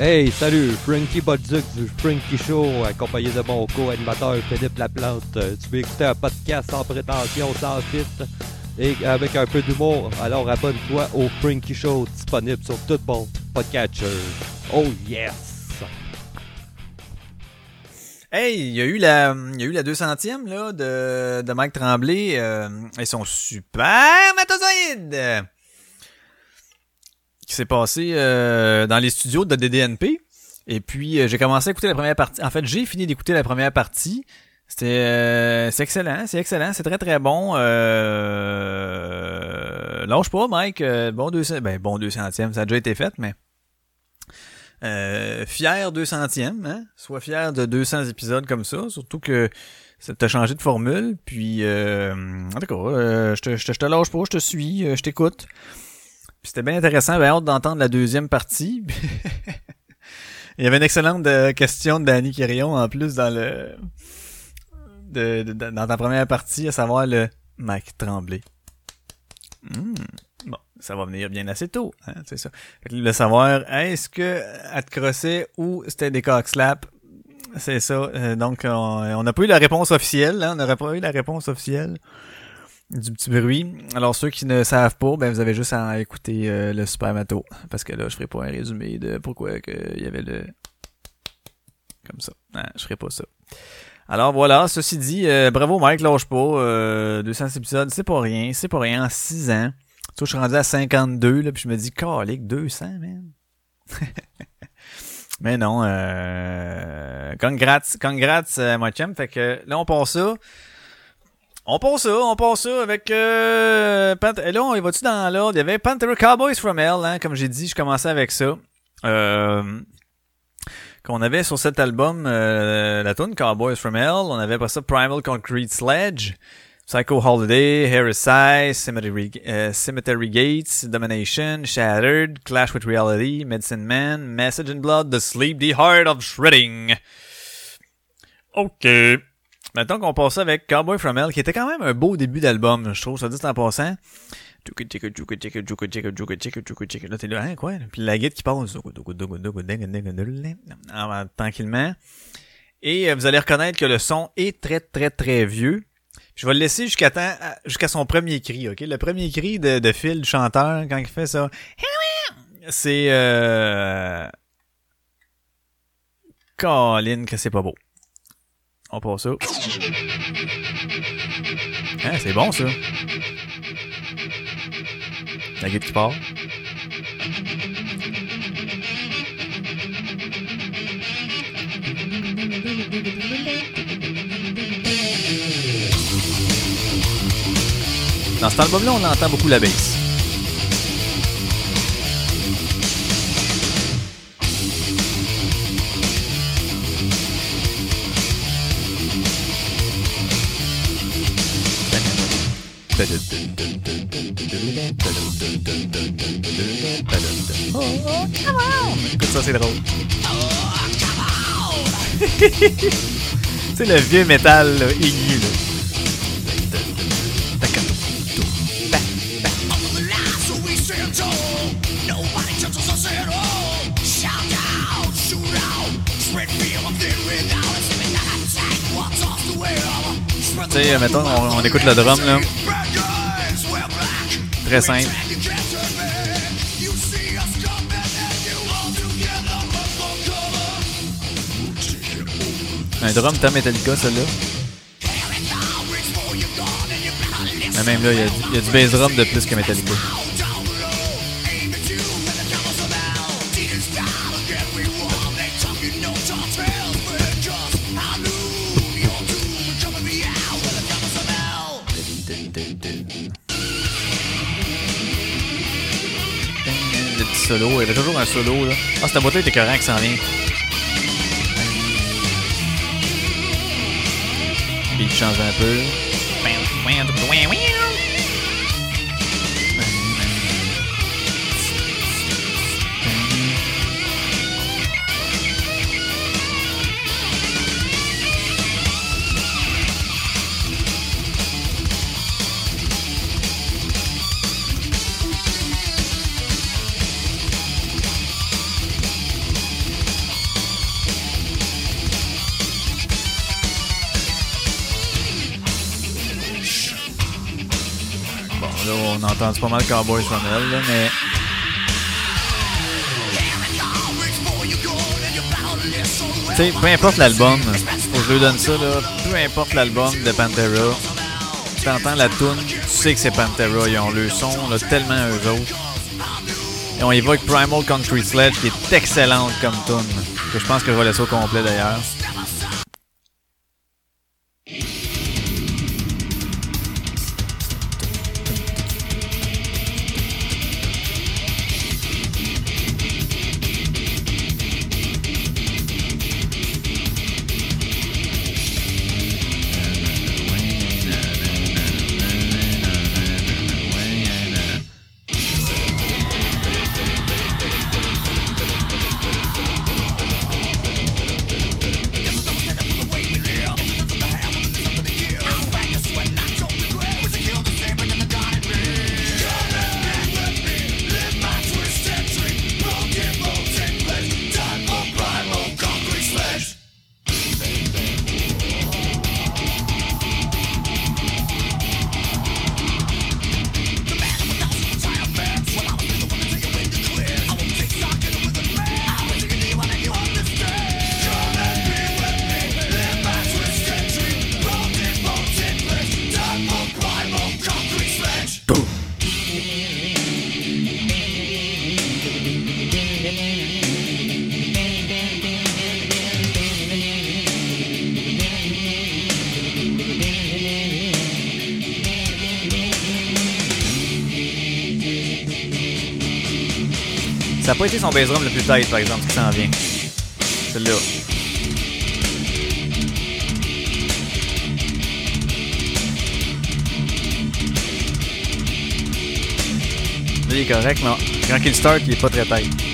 Hey, salut, Frankie Bodzuc du Frankie Show, accompagné de mon co-animateur Philippe Laplante. Tu veux écouter un podcast sans prétention, sans filtre et avec un peu d'humour, alors abonne-toi au Frankie Show, disponible sur tout bon podcatcher. Oh yes! Hey, il y a eu la, il y a eu la 200e là, de, de Mike Tremblay. Euh, et son super métazoïde qui s'est passé euh, dans les studios de DDNP. Et puis, euh, j'ai commencé à écouter la première partie. En fait, j'ai fini d'écouter la première partie. C'était euh, c'est excellent, c'est excellent, c'est très très bon. Euh, lâche pas, Mike. Euh, bon 200, ben bon 200e, ça a déjà été fait, mais euh, fier 200e, hein? Sois fier de 200 épisodes comme ça, surtout que ça t'a changé de formule. Puis, euh, en tout cas, euh, je te, je te, je te lâche pas, je te suis, je t'écoute. C'était bien intéressant, bien hâte d'entendre la deuxième partie. [LAUGHS] Il y avait une excellente question de Danny Quirion en plus dans le de, de- dans ta première partie, à savoir le Mike Tremblay. Hmm. Bon, ça va venir bien assez tôt, hein, c'est ça. Le savoir, est-ce que elle te crossait ou c'était des cock? C'est ça. Euh, donc, on n'a pas eu la réponse officielle. Hein, on n'aurait pas eu la réponse officielle du petit bruit. Alors, ceux qui ne savent pas, ben vous avez juste à écouter euh, le Super Mato. Parce que là, je ferai pas un résumé de pourquoi il y avait le... Comme ça. Non, je ferai pas ça. Alors voilà, ceci dit, euh, bravo Mike, lâche pas. Euh, 200 épisodes, c'est pas rien. C'est pas rien en 6 ans. Tu je suis rendu à 52, là, puis je me dis, calique, 200, man. [LAUGHS] Mais non, euh, congrats, congrats, euh, mon chum. Fait que là, on passe ça. On passe ça, on passe ça avec... Euh, Pant- et là, on va-tu dans l'ordre? Il y avait Panther Cowboys from Hell, hein, comme j'ai dit, je commençais avec ça. Euh, qu'on avait sur cet album, euh, la tune Cowboys from Hell, on avait pas ça Primal Concrete Sledge, Psycho Holiday, Heresy, Cemetery, euh, Cemetery Gates, Domination, Shattered, Clash with Reality, Medicine Man, Message in Blood, The Sleep, The Heart of Shredding. Ok. Maintenant qu'on passe avec Cowboy from Hell, qui était quand même un beau début d'album, je trouve, ça dit en passant. Là, t'es là, hein, quoi? Puis la guide qui parle. Alors, euh, tranquillement. Et euh, vous allez reconnaître que le son est très, très, très vieux. Je vais le laisser jusqu'à temps, euh, jusqu'à son premier cri, ok? Le premier cri de, Phil, chanteur, quand il fait ça. C'est, euh... Colin, que c'est pas beau. On passe ça. Hein, c'est bon, ça. La guide. Dans cet album-là, on entend beaucoup la bass. Écoute ça, c'est drôle. [LAUGHS] c'est le vieux métal là, aigu. Là. Tu sais, mettons, on, on écoute le drum là. Très simple. Un drum tant Metallica, celle-là. Mais même là, il y, a du- il y a du bass drum de plus que Metallica. Il y avait toujours un solo là. Ah, cette boîte-là était correct qui s'en vient. Puis il change un peu. Pas mal Cowboys Hell, là, mais. Tu sais, peu importe l'album, faut que je lui donne ça, là. Peu importe l'album de Pantera, tu entends la tune, tu sais que c'est Pantera. Ils ont le son, là, tellement eux autres. Et on évoque Primal Concrete Sledge, qui est excellente comme tune. Que je pense que je vais laisser au complet d'ailleurs. Ça n'a pas été son bass drum le plus tight, par exemple, qui s'en vient. Celle-là. Là, il est correct, mais quand il start, il est pas très tight.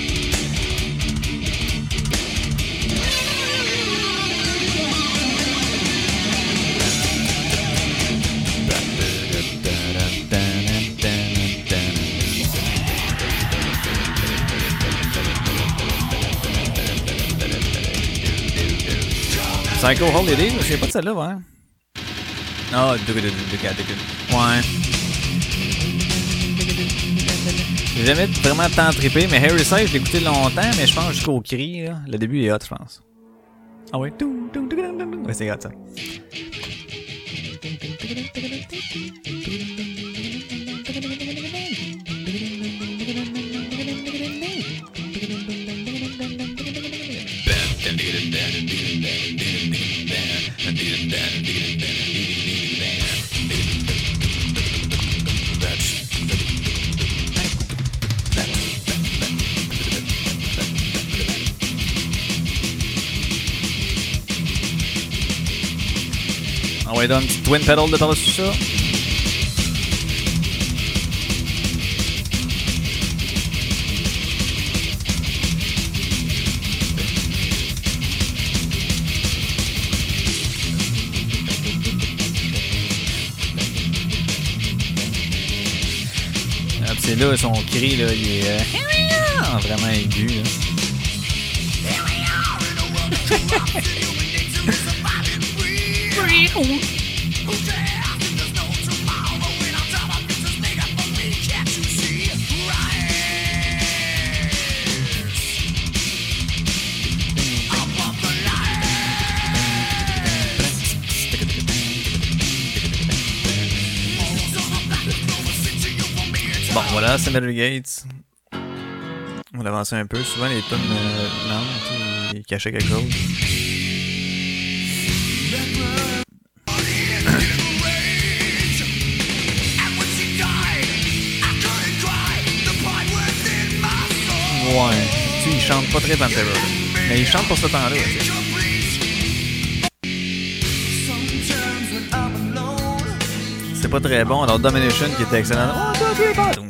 Psycho Holiday, je sais pas de celle-là, ouais. Ah, du- Ouais. J'ai jamais vraiment tant trippé, mais Harry Sage, je l'ai écouté longtemps, mais je pense jusqu'au cri, là. Le début est hot, je pense. Ah ouais? Ouais, c'est hot, ça. Twin pedal de par-dessus ça. Ah, c'est là, son cri, là, il est euh, [LAUGHS] vraiment aigu. Là. [LAUGHS] [LAUGHS] voilà, c'est Metal Gates. On va avancer un peu. Souvent, les tonnes euh, lentes, ils cachaient quelque chose. Ouais. Tu il chante pas très Pantera. Mais il chante pour ce temps-là. Pas très bon. Alors, Domination qui était excellent. Oh,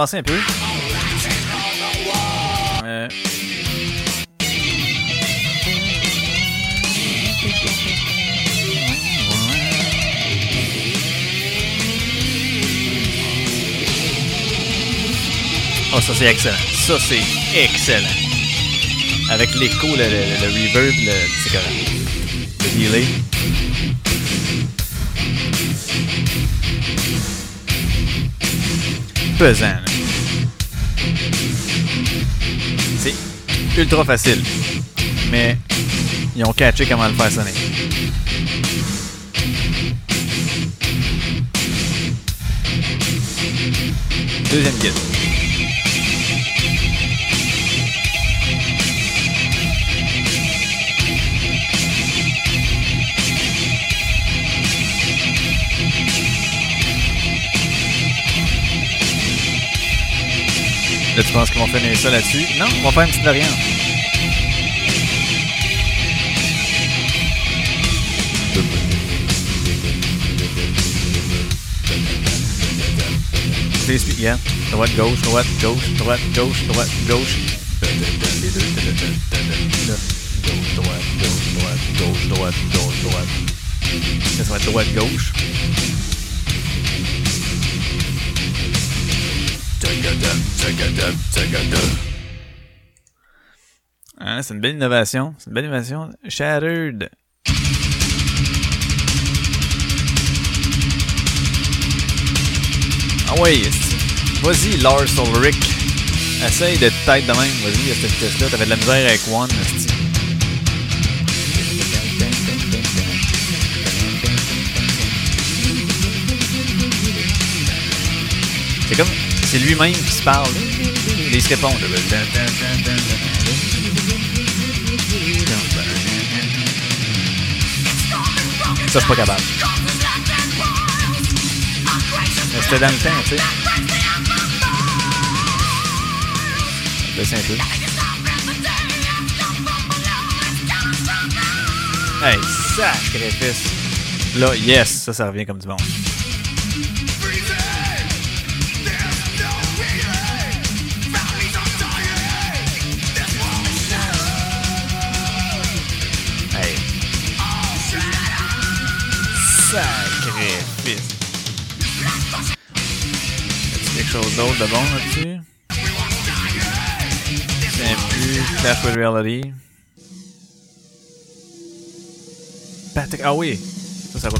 l'avancer un peu, Oh, ça c'est excellent. Ça c'est excellent. Avec l'écho, le, le, le reverb, le, c'est pesant. Ultra facile. Mais ils ont catché comment le faire sonner. Deuxième guide. Tu penses qu'ils vont finir ça là-dessus? Non, on va faire une petite variante. C'est yeah. Droite, gauche, droite, gauche, droite, gauche, droite, gauche. Les deux. Gauche, droite, gauche, droite, gauche, droite, gauche, droite. Ça, ça va être droite, gauche. Hein, c'est une belle innovation. C'est une belle innovation. Shattered. Ah esti. vas-y Lars Ulrich. Essaye de tête de même, vas-y, à cette vitesse-là. T'avais de la misère avec One. C'est comme. C'est lui-même qui se parle. Il se répond. Ça, je suis pas capable. C'était dans le temps, tu sais. Baisse un peu. Hey, sacrifice. Là, yes, ça, ça revient comme du monde. Chose d'autre de bon là-dessus? C'est plus Clash with Reality. Patrick. Ah oui! Ça, ça va.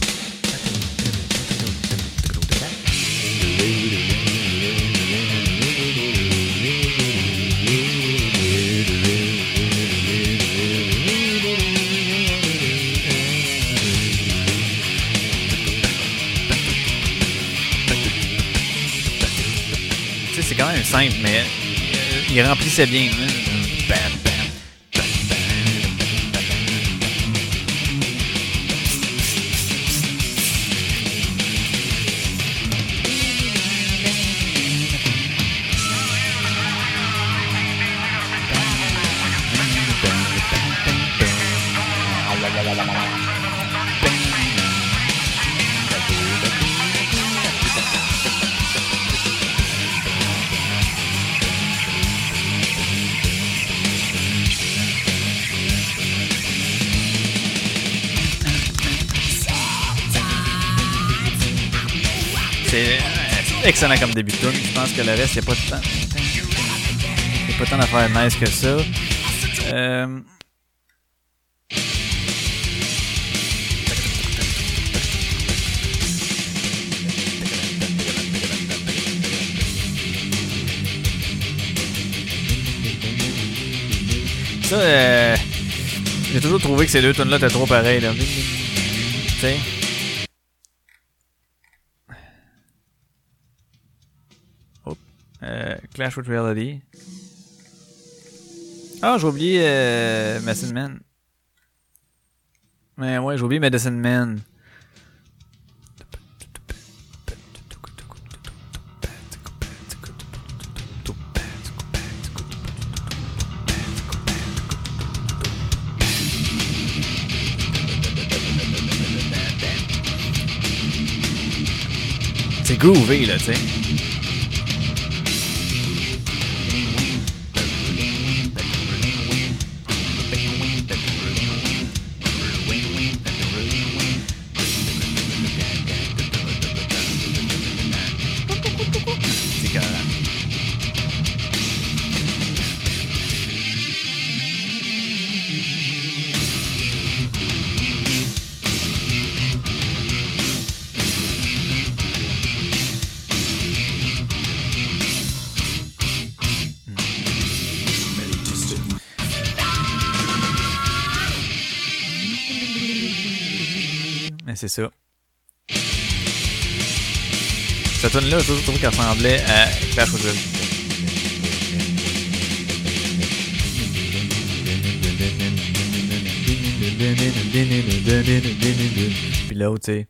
C'est quand même simple, mais euh, il remplissait bien. hein. Excellent comme début de tune. Je pense que le reste, il pas de temps. Pas tant d'affaires nice que ça. Euh... Ça, euh... j'ai toujours trouvé que ces deux tunes-là étaient trop pareilles. Tu. Clash with Reality. Ah, j'ai oublié euh, Man. Mais ouais, j'ai oublié Medicine Man. C'est groovy, là, tu sais. C'est ça. Cette tune là j'ai toujours trouvé qu'elle ressemblait à Clash Reality. Puis l'autre, tu sais.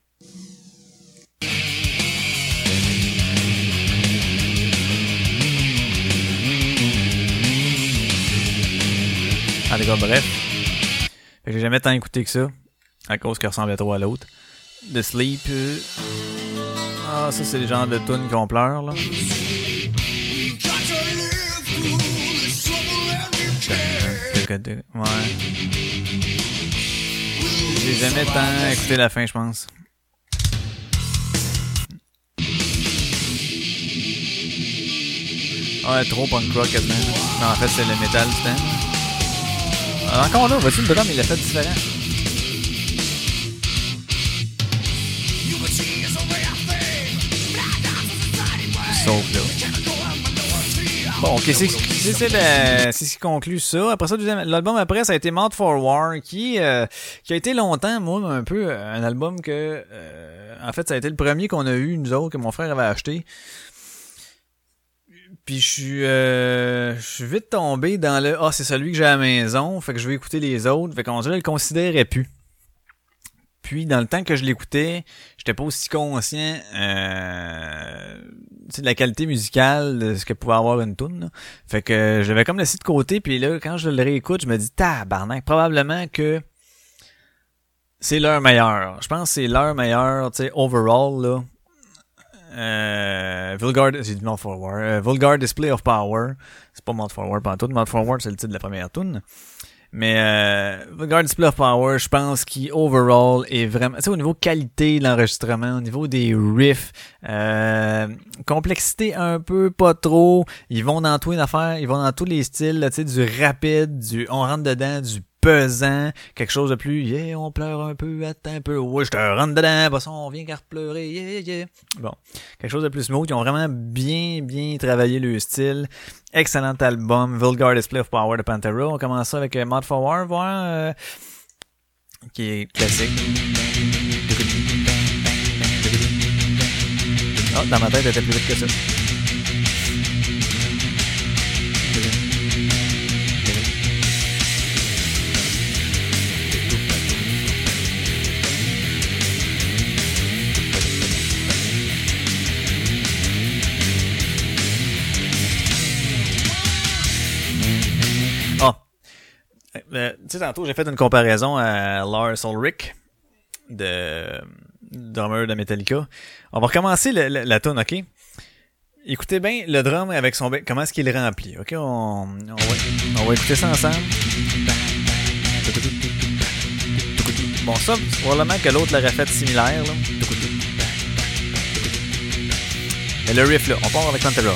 En tout cas, bref. J'ai jamais tant écouté que ça. À cause qu'elle ressemblait trop à l'autre. The Sleep. Ah, ça, c'est le genre de tunes qu'on pleure, là. Ouais. J'ai jamais tant écouté la fin, je pense. Ouais, trop punk rock quasiment. Mais en fait, c'est le métal temps. Ah, Encore là, voici le drum, il l'a fait différent. Bon, ok, c'est ce qui conclut ça. Après ça, l'album après, ça a été Mouth for War, qui, euh, qui a été longtemps, moi, un peu, euh, un album que, euh, en fait, ça a été le premier qu'on a eu, nous autres, que mon frère avait acheté. Puis je suis, je vite tombé dans le, ah, c'est celui que j'ai à la maison, fait que je vais écouter les autres, fait qu'on dirait, le considérais plus. Puis, dans le temps que je l'écoutais, j'étais pas aussi conscient euh, de la qualité musicale de ce que pouvait avoir une tune. Fait que je l'avais comme laissé de côté, puis là, quand je le réécoute, je me dis, tabarnak, probablement que c'est leur meilleur. Je pense que c'est leur meilleur, tu sais, overall, là. Euh, Vulgar, j'ai dit Mount. Euh, Vulgar Display of Power. C'est pas Mount Forward, pas tout. Mount Forward, c'est le titre de la première tune. Mais euh, Vulgar Display Power, je pense qu'il overall est vraiment, tu sais, au niveau qualité de l'enregistrement, au niveau des riffs, euh, complexité un peu, pas trop. Ils vont dans tout une affaire, ils vont dans tous les styles, tu sais, du rapide, du on rentre dedans, du pesant, quelque chose de plus, yeah, on pleure un peu, attends un peu, ouais, je te rentre dedans, bah ça, on vient qu'à pleurer, yeah, yeah. Bon, quelque chose de plus smooth. Ils ont vraiment bien, bien travaillé le style. Excellent album, Vulgar Display of Power de Pantera. On commence ça avec euh, Mod for War, voir, euh, qui est classique. Oh, dans ma tête, elle était plus vite que ça. Euh, tu sais, tantôt, j'ai fait une comparaison à Lars Ulrich, de drummer de Metallica. On va recommencer la tune, OK? Écoutez bien le drum avec son comment est-ce qu'il remplit, OK? On, va, écouter ça ensemble. Bon, ça, probablement que l'autre l'aurait fait similaire, là. Mais le riff, là, on part avec Pantera.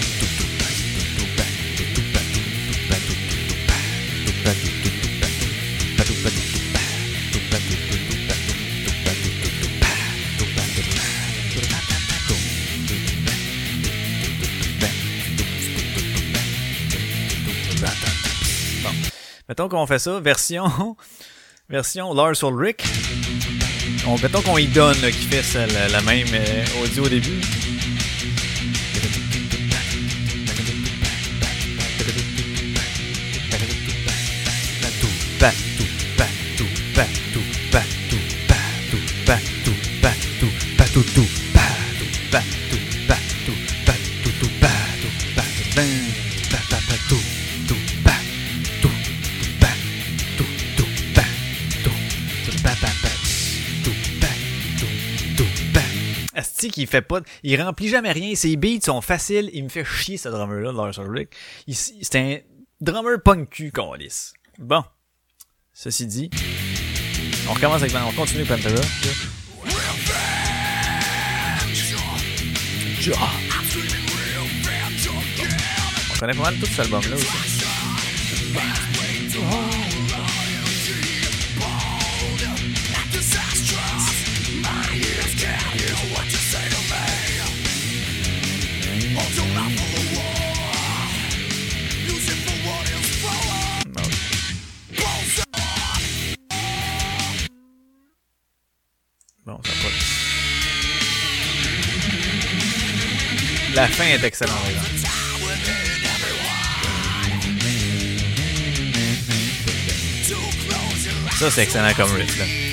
Mettons qu'on fait ça, version, [LAUGHS] version Lars Ulrich. On, mettons qu'on y donne, qui fait ça, la, la même euh, audio au début. Qui fait pas, il remplit jamais rien, ses beats sont faciles, il me fait chier ce drummer là, Lars Ulrich. Il- C'est un drummer punk cul lisse. Bon. Ceci dit, on recommence avec, on continue avec Pantera. On connaît pas mal tout cet album là aussi. Ça pas. La fin est excellente. Ça, c'est excellent comme riff, là.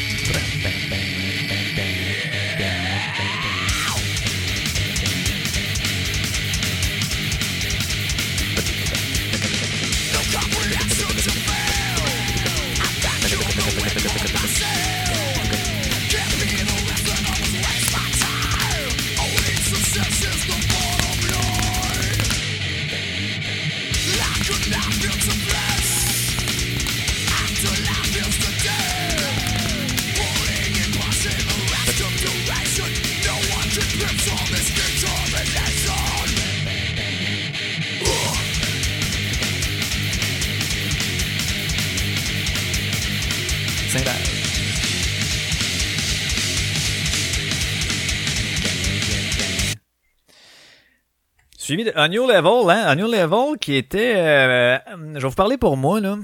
Suivi de On Your Level, hein? Your Level qui était... euh, je vais vous parler pour moi, là.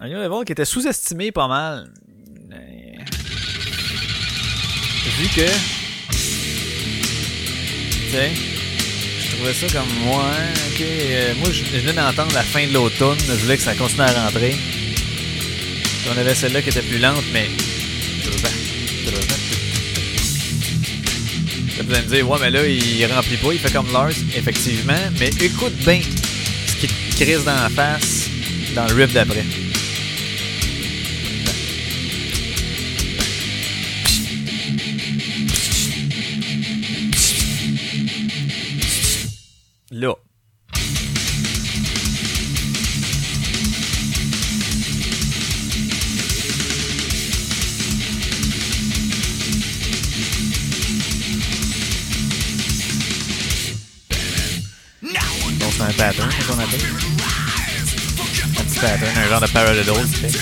On Your Level qui était sous-estimé pas mal. Vu que... Tu sais, je trouvais ça comme moi, ok. euh, moi, je, venais d'entendre la fin de l'automne. Je voulais que ça continue à rentrer. On avait celle-là qui était plus lente, mais. Vous allez me dire, ouais, mais là, il remplit pas, il fait comme Lars, effectivement. Mais écoute bien ce qui te crisse dans la face dans le riff d'après. C'est qu'on. Un pattern, un genre de paradiddle qui fait.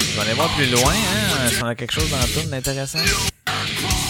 Je vais aller voir plus loin, hein, on a quelque chose dans le tour d'intéressant. Ça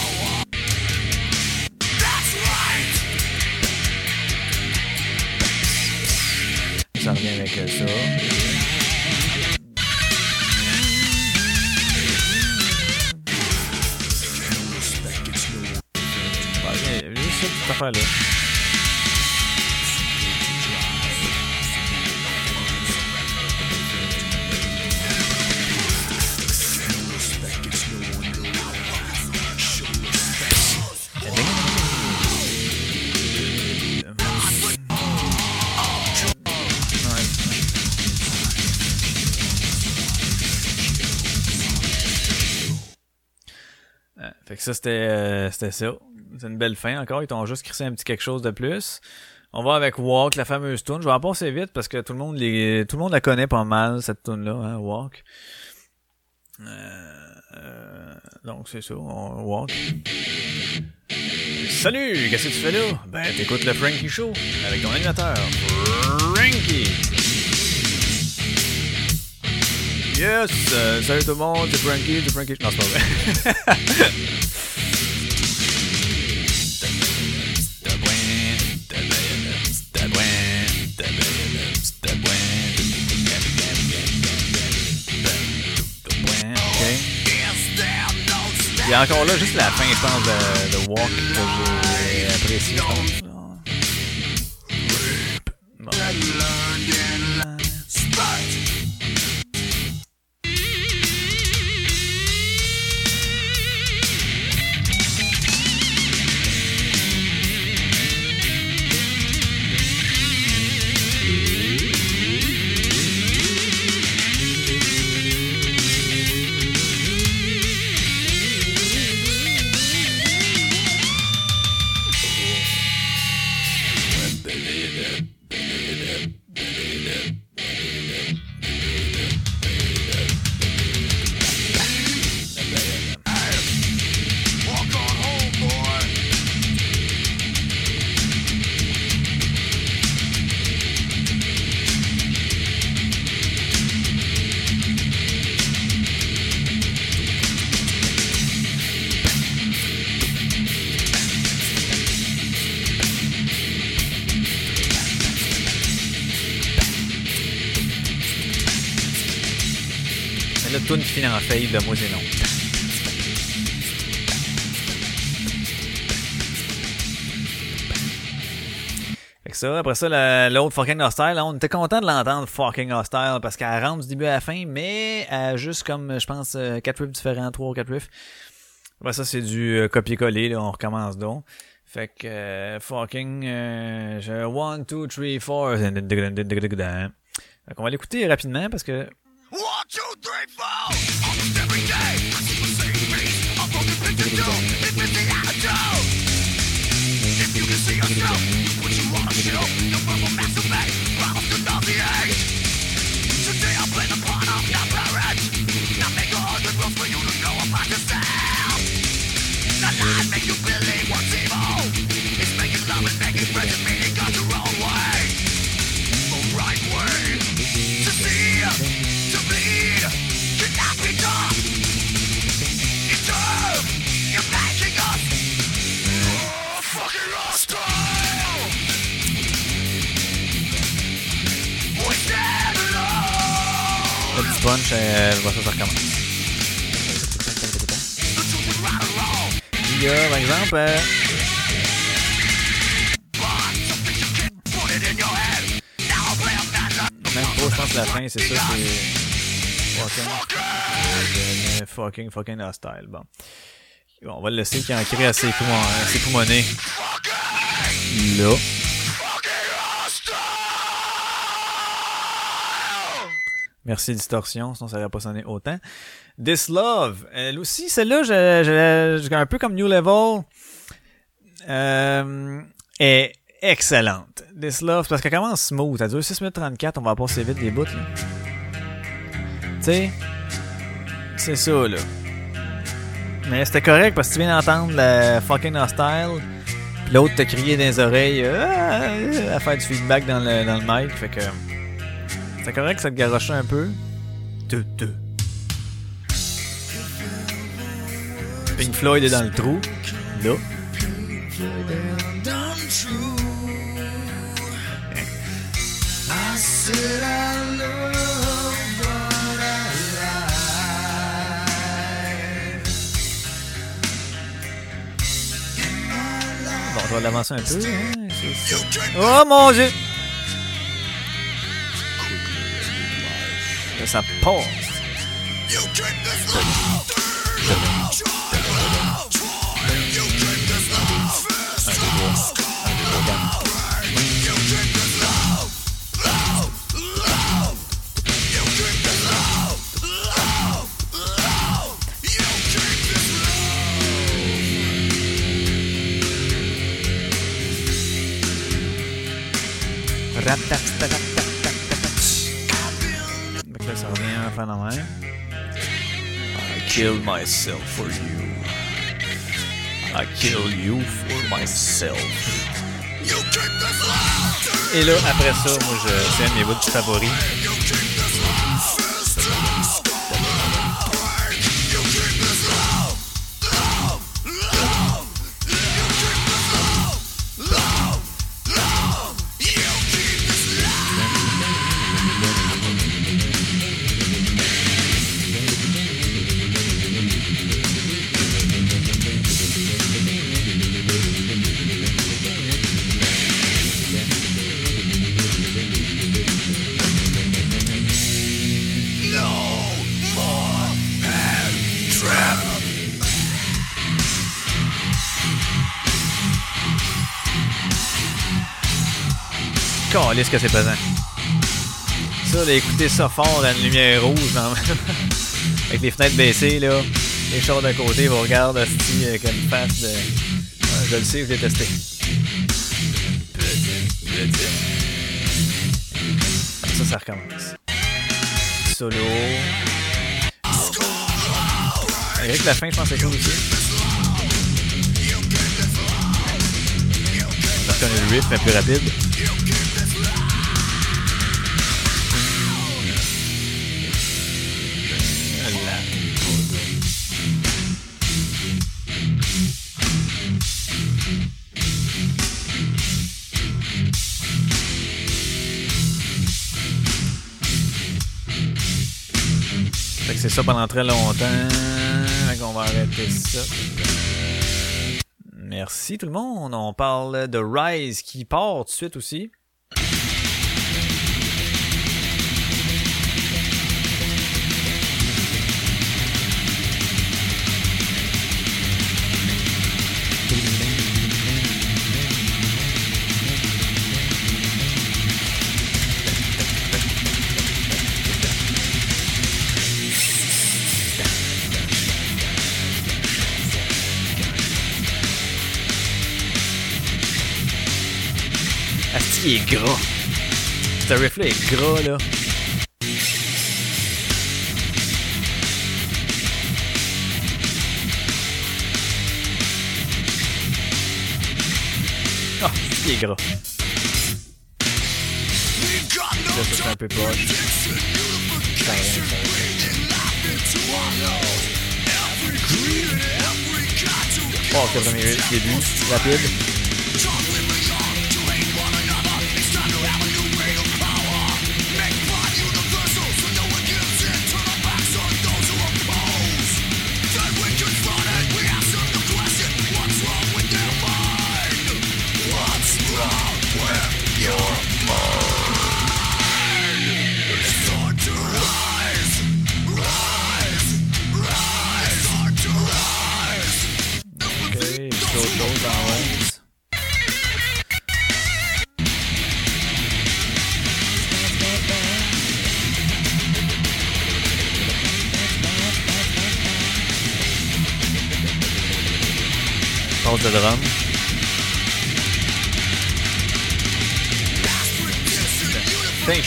euh, c'était ça. C'est une belle fin encore. Ils t'ont juste crissé un petit quelque chose de plus. On va avec Walk, la fameuse tune. Je vais en passer vite parce que tout le monde les, tout le monde la connaît pas mal, cette tune là hein, Walk. Euh, euh, donc c'est ça, on Walk. Salut, qu'est-ce que tu fais là? Ben, t'écoutes le Frankie Show avec ton animateur, Frankie. Yes, euh, salut tout le monde, c'est Frankie, c'est Frankie. Non, c'est pas vrai. Il y a encore là juste la fin, je pense, de, de Walk que j'ai apprécié. Bon. En de moi, c'est non. Que après ça, la- l'autre fucking hostile, on était content de l'entendre fucking hostile parce qu'elle rentre du début à la fin, mais elle juste comme, je pense, euh, quatre riffs différents, trois ou quatre riffs. Après ça, c'est du euh, copier-coller, on recommence donc. Fait que euh, fucking euh, je- one, two, three, four. Almost every day, I see the same face. A broken picture, too. The attitude. If you can see yourself, put you on a show? You're punch, euh, voilà, ça, ça recommence. Il y a, par exemple, euh, même pas, je pense la fin, c'est ça, c'est fucking, fucking, fucking hostile. Bon. On va le laisser qui en crée assez, poumon, assez poumonné. Là. Merci Distorsion, sinon ça n'aurait pas sonné autant. This Love, elle aussi, celle-là, je, un peu comme New Level, euh, est excellente. This Love, parce qu'elle commence smooth, elle dure 6 minutes 34, on va passer vite des bouts. Tu sais, c'est ça, là. Mais c'était correct parce que tu viens d'entendre le fucking hostile. L'autre t'a crié dans les oreilles euh, à faire du feedback dans le, dans le mic. Fait que. C'est correct que ça te garochait un peu. Deux, deux. Pink Floyd est dans le trou. Là. Bon, je vais l'avancer un peu. hein. Oh mon dieu! Là, ça passe. Un, deux, trois. Un, deux, revient à faire la même. I kill myself for you. I kill you for myself. Et là, après ça, moi, je, c'est un de mes bouts favoris. Calisse que c'est pesant. Ça, d'écouter ça fort dans une lumière rouge, [LAUGHS] avec les fenêtres baissées, là, les chars d'un côté, vous regardez Asti avec une face de. Ouais, je le sais, testé. Ça, ça recommence. Solo. Avec la fin, je pense que c'est cool aussi. Parce qu'on a le rythme est plus rapide. C'est ça pendant très longtemps. Fait qu'on va arrêter ça. Merci tout le monde. On parle de Rise qui part tout de suite aussi. Il est gras. Ce riff-là est gras, là. Ah, il est gras? Là, c'est un peu poche. Ça. Oh, le premier riff, début, rapide.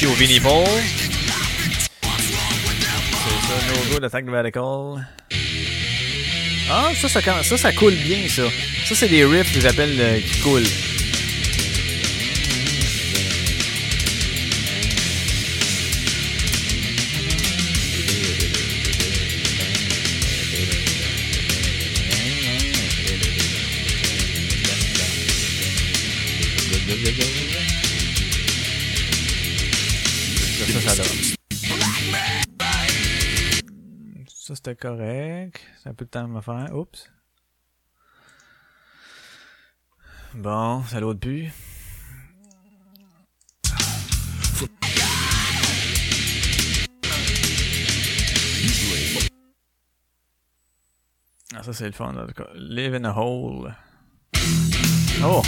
Thank you, Vinnie Paul. C'est ça, no good, attack radical. Ah, ça, ça, ça, ça coule bien, ça. Ça, c'est des riffs que j'appelle euh, qui coulent. Ça, ça, ça c'était correct. C'est un peu de temps à me faire. Oups. Bon, ça l'autre but. Ah, ça, c'est le fun, en tout cas. Live in a hole. Oh!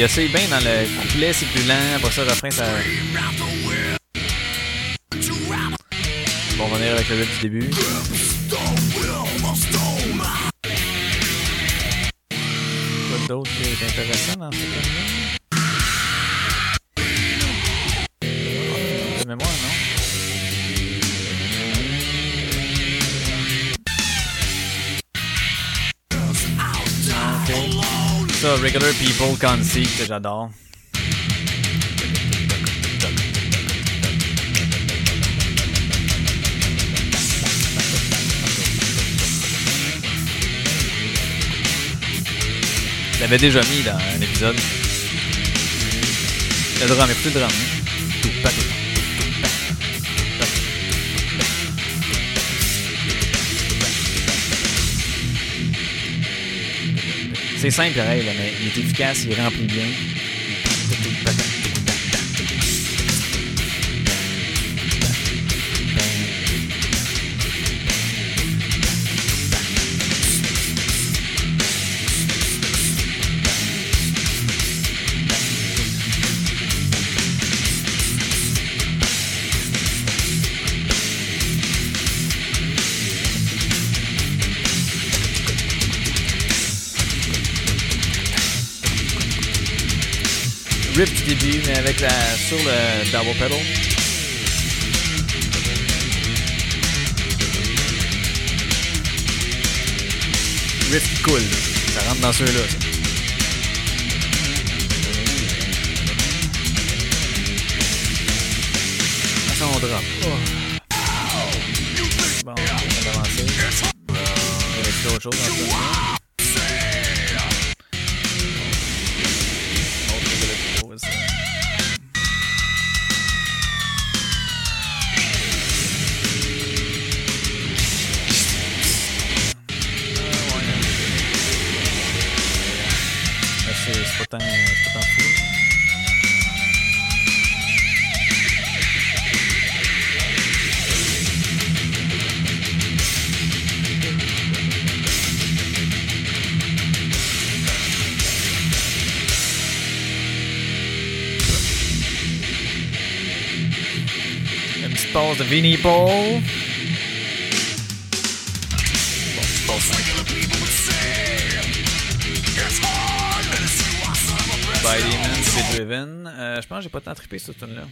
Il essaye bien dans le couplet, c'est plus lent, après ça, le refrain, ça... Bon, on va venir avec le riff du début. Quoi d'autre qui est intéressant dans cette là De mémoire, non? Regular People Conceit, que j'adore. Je l'avais déjà mis dans un épisode. Le drum, écoutez le. Tout, C'est simple pareil, là, mais il est efficace, il remplit bien. Sur le double pedal. Riff coule. Ça rentre dans ceux-là. Vinnie Paul. By Demon, c'est Driven. Euh, je pense que j'ai pas tant trippé cette tune là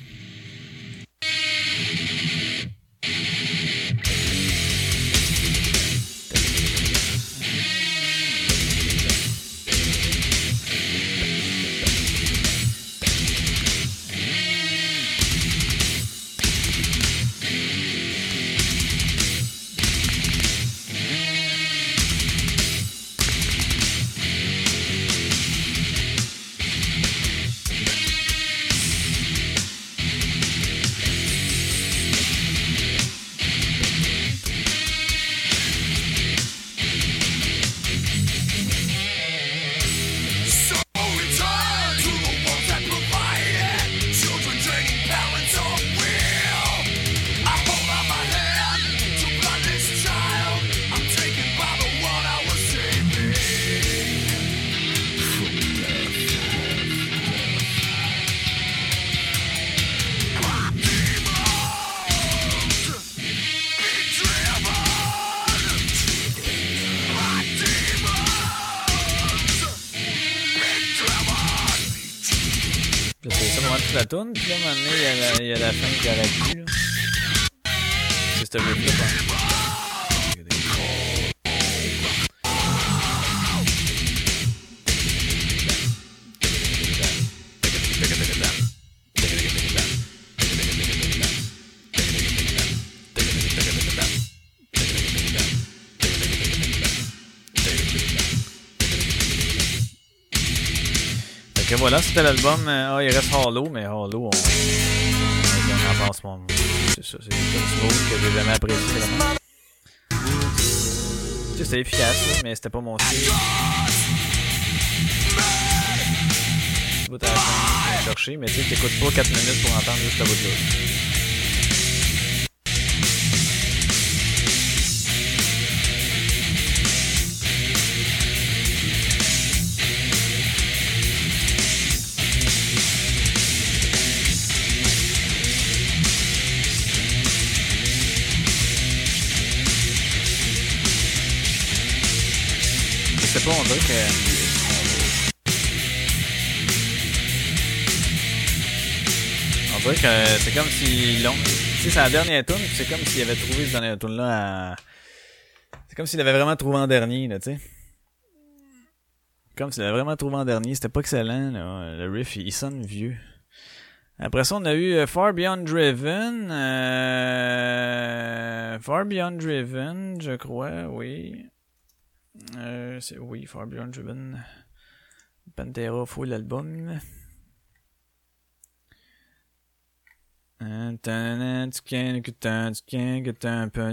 c'était l'album. euh, Ah, il reste Hollow, mais Hollow, on. On en pense pas. C'est ça, c'est une smooth que j'ai jamais apprécié vraiment. C'était efficace, mais c'était pas mon style. Cherché, mais tu sais, t'écoutes pas 4 minutes pour entendre juste la bout de sais pas, on dirait que. Que c'est comme si l'on. Tu sais, c'est la dernière tune, c'est comme s'il avait trouvé cette dernière tune là. C'est comme s'il avait vraiment trouvé en dernier, là, tu sais. Comme s'il avait vraiment trouvé en dernier. C'était pas excellent, là. Le riff, il sonne vieux. Après ça, on a eu euh, Far Beyond Driven. euh, Far Beyond Driven, je crois, oui. Euh, c'est, oui, Far Beyond Driven. Pantera full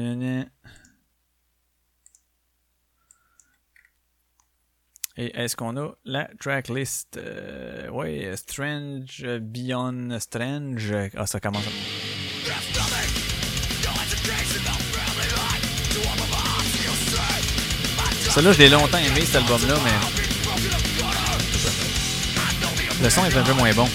nan. Et est-ce qu'on a la tracklist? Euh, ouais, Strange Beyond Strange. Ah, ça commence. Celle-là, je l'ai longtemps aimé, cet album-là, mais. Le son est un peu moins bon.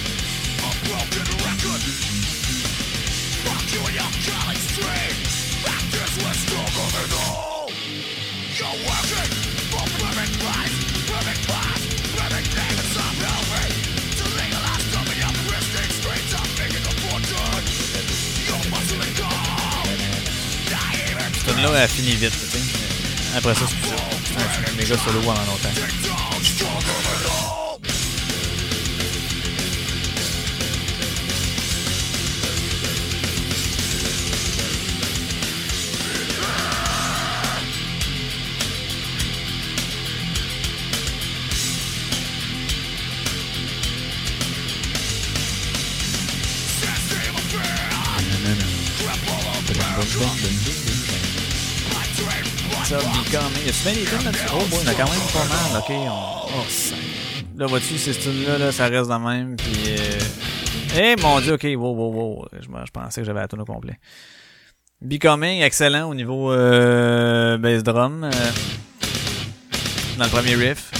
Cette tune-là, elle finit vite, tu sais. Après ça, c'est un, un méga solo pendant longtemps. Bien des tunes là-dessus? Oh boy, on a quand même pas mal. Ok, on. Oh, ça. Là, vois-tu, ces tunes-là, là, ça reste de même. Puis. Euh... Eh mon dieu, ok, wow, wow, wow. Je pensais que j'avais la tune au complet. Becoming, excellent au niveau euh, bass drum. euh, dans le premier riff.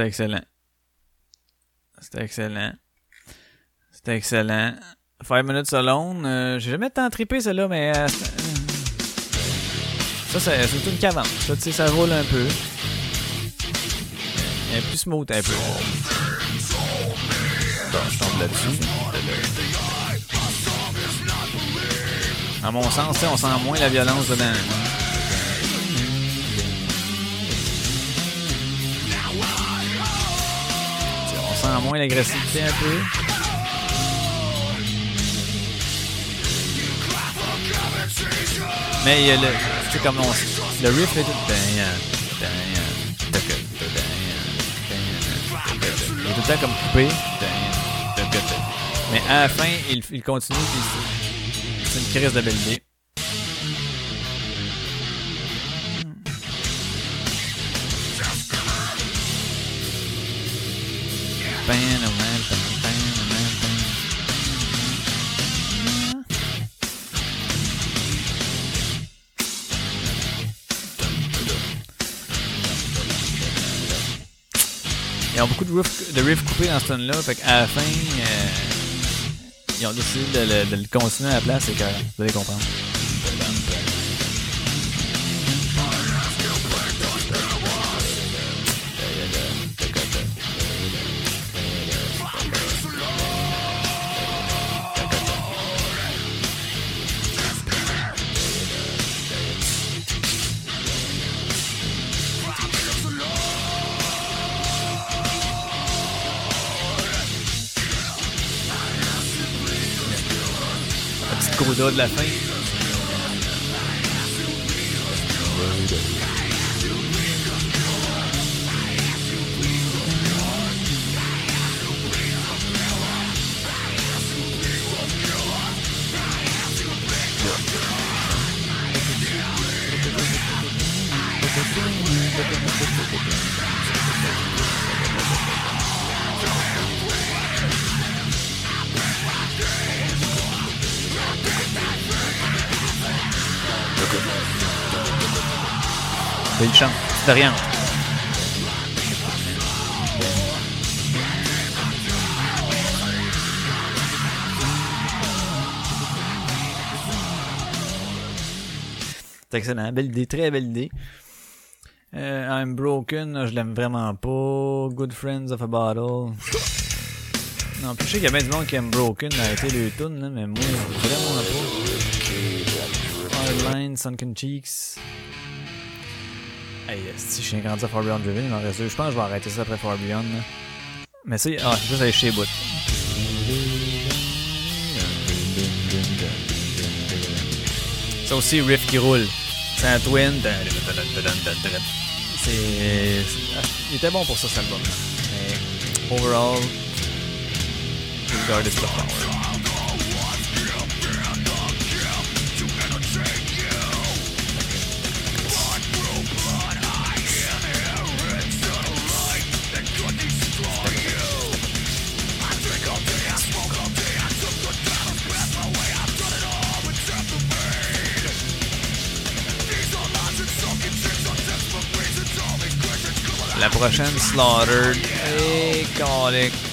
C'était excellent. C'était excellent. C'était excellent. Five Minutes Alone. euh, J'ai jamais tant trippé, celle-là, mais... euh, c'est- ça, c'est une cavante. Ça, tu sais, ça roule un peu. Elle est plus smooth un peu. Bon, je tombe là-dessus. À mon sens, on sent moins la violence dedans. Sent moins l'agressivité un peu. Mais il y a le. Tu comme on. Le riff est tout. Il est tout le temps comme coupé. Mais à la fin, il, il continue, puis c'est une crise de belle idée. Ils ont beaucoup de riffs, de riffs coupés dans ce tune là fait qu'à la fin, euh, ils ont décidé de le, de le continuer à la place, et que vous allez comprendre. De la fin. Rien. C'est excellent. Belle idée. Très belle idée. Euh, I'm Broken, je l'aime vraiment pas. Good Friends of a Bottle. Non, puis je sais qu'il y a bien du monde qui aime Broken, a été le tune, mais moi, vraiment pas. Hardline, Sunken Cheeks. Hey, si je suis grandi à Far Beyond Driven, il m'en reste deux. Je pense que je vais arrêter ça après Far Beyond. là. Mais ça, ah, c'est juste aller chez Boot. Ça aussi, riff qui roule. C'est un twin. C'est. c'est- ah, Il était bon pour ça, cet album. Mais, overall, Regard is the power. Prochaine, Slaughtered. Et calique.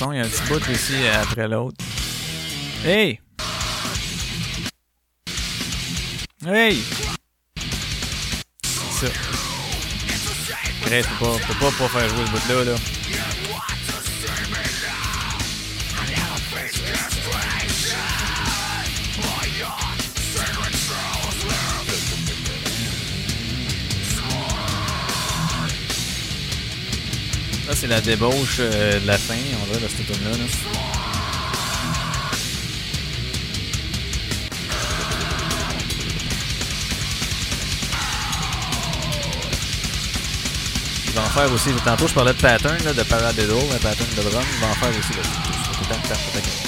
Il y a un petit bout ici après l'autre. Hey! Hey! Ça. Tu peux pas, pas, pas faire jouer ce bout-là, là. C'est la débauche euh, de la fin, on dirait, de cette tune-là. là. Va en faire aussi. Tantôt, je parlais de pattern, là, de paradiddle, un pattern de drum. Il va en faire aussi. Là. Ce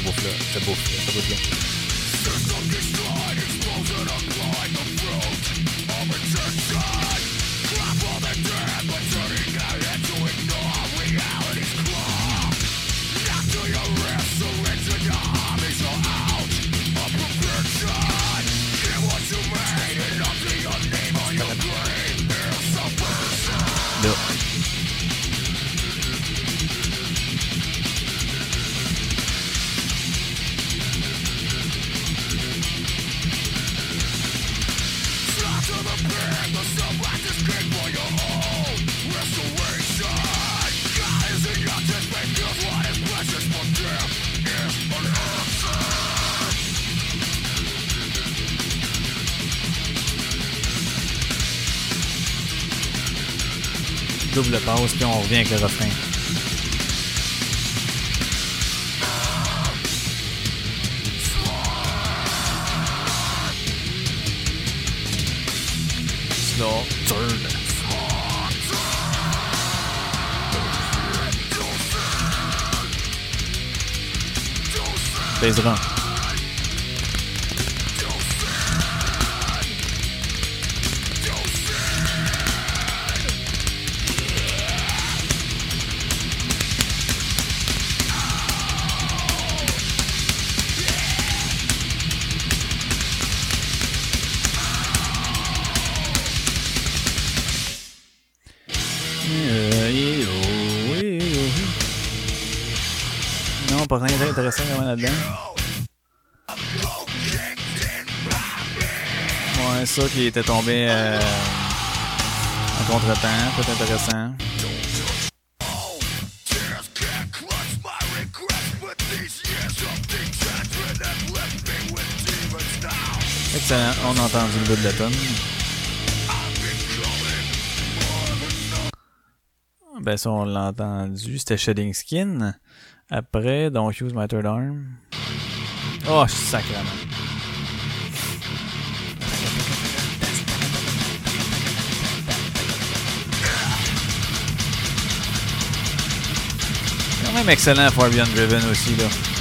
bouffe-là. Ce bouffe, ce bouffe-là. Pause, puis on revient avec le refrain. Slow turn. Bass drum. Ouais, ça qui était tombé euh, en contre-temps, peut intéressant. Excellent, on a entendu le bout de la tonne. On l'a entendu, c'était Shedding Skin. Après, Don't Use My Third Arm. Oh, sacrément. Quand même excellent Beyond Driven aussi là.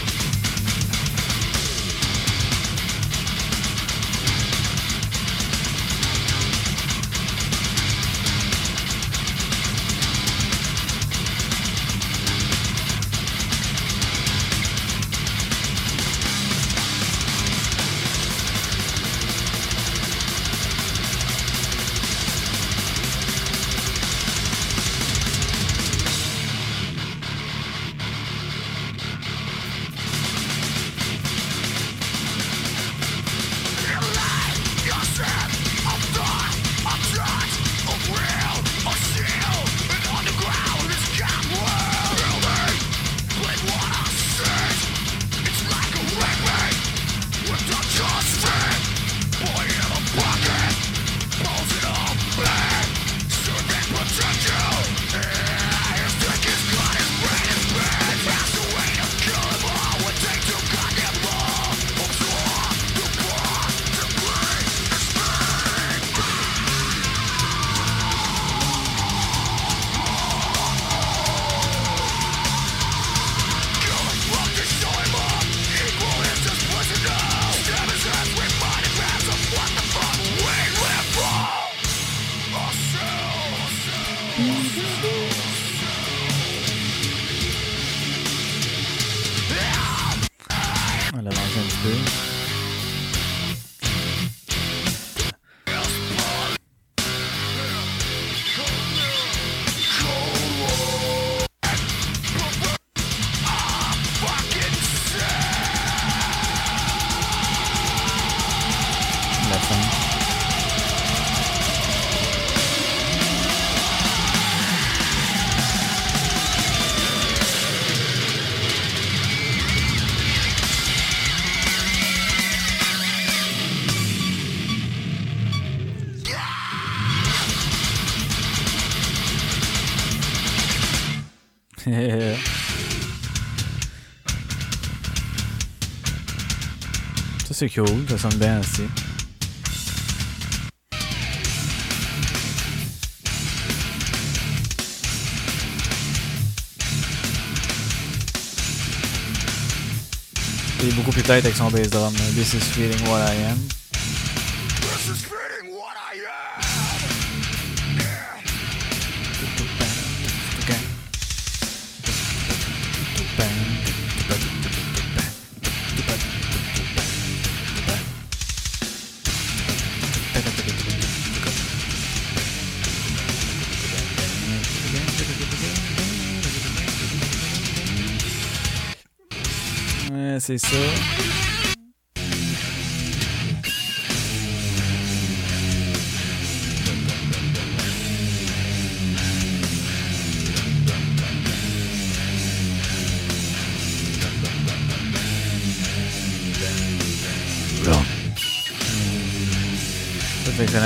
C'est cool, ça sonne bien aussi. Il est beaucoup plus tête avec son bass drum. This is feeling what I am. C'est ça.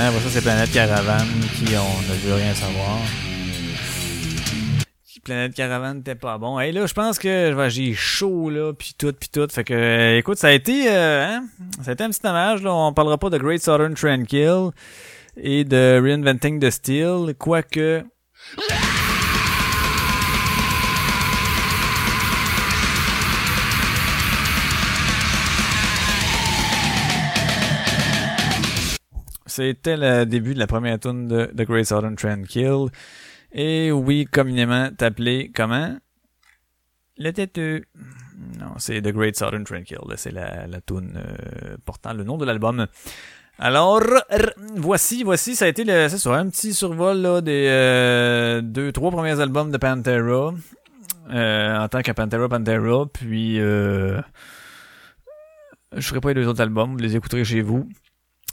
Après ça, c'est Planète Caravane qui on ne veut rien savoir. Planète Caravane n'était pas bon. Et là, je pense que j'ai chaud, là, puis tout, puis tout. Fait que, euh, écoute, ça a été, euh, hein, ça a été un petit hommage, là. On parlera pas de Great Southern Tranquil et de Reinventing the Steel, quoique... C'était le début de la première tune de Great Southern Tranquil. Et oui, communément appelé comment? Le têteux. Non, c'est The Great Southern Tranquil. C'est la, la tune euh, portant le nom de l'album. Alors, voici, voici, ça a été le, ça, un petit survol là, des euh, deux, trois premiers albums de Pantera euh, en tant que Pantera Pantera. Puis, euh, je ferai pas les deux autres albums, vous les écouterez chez vous.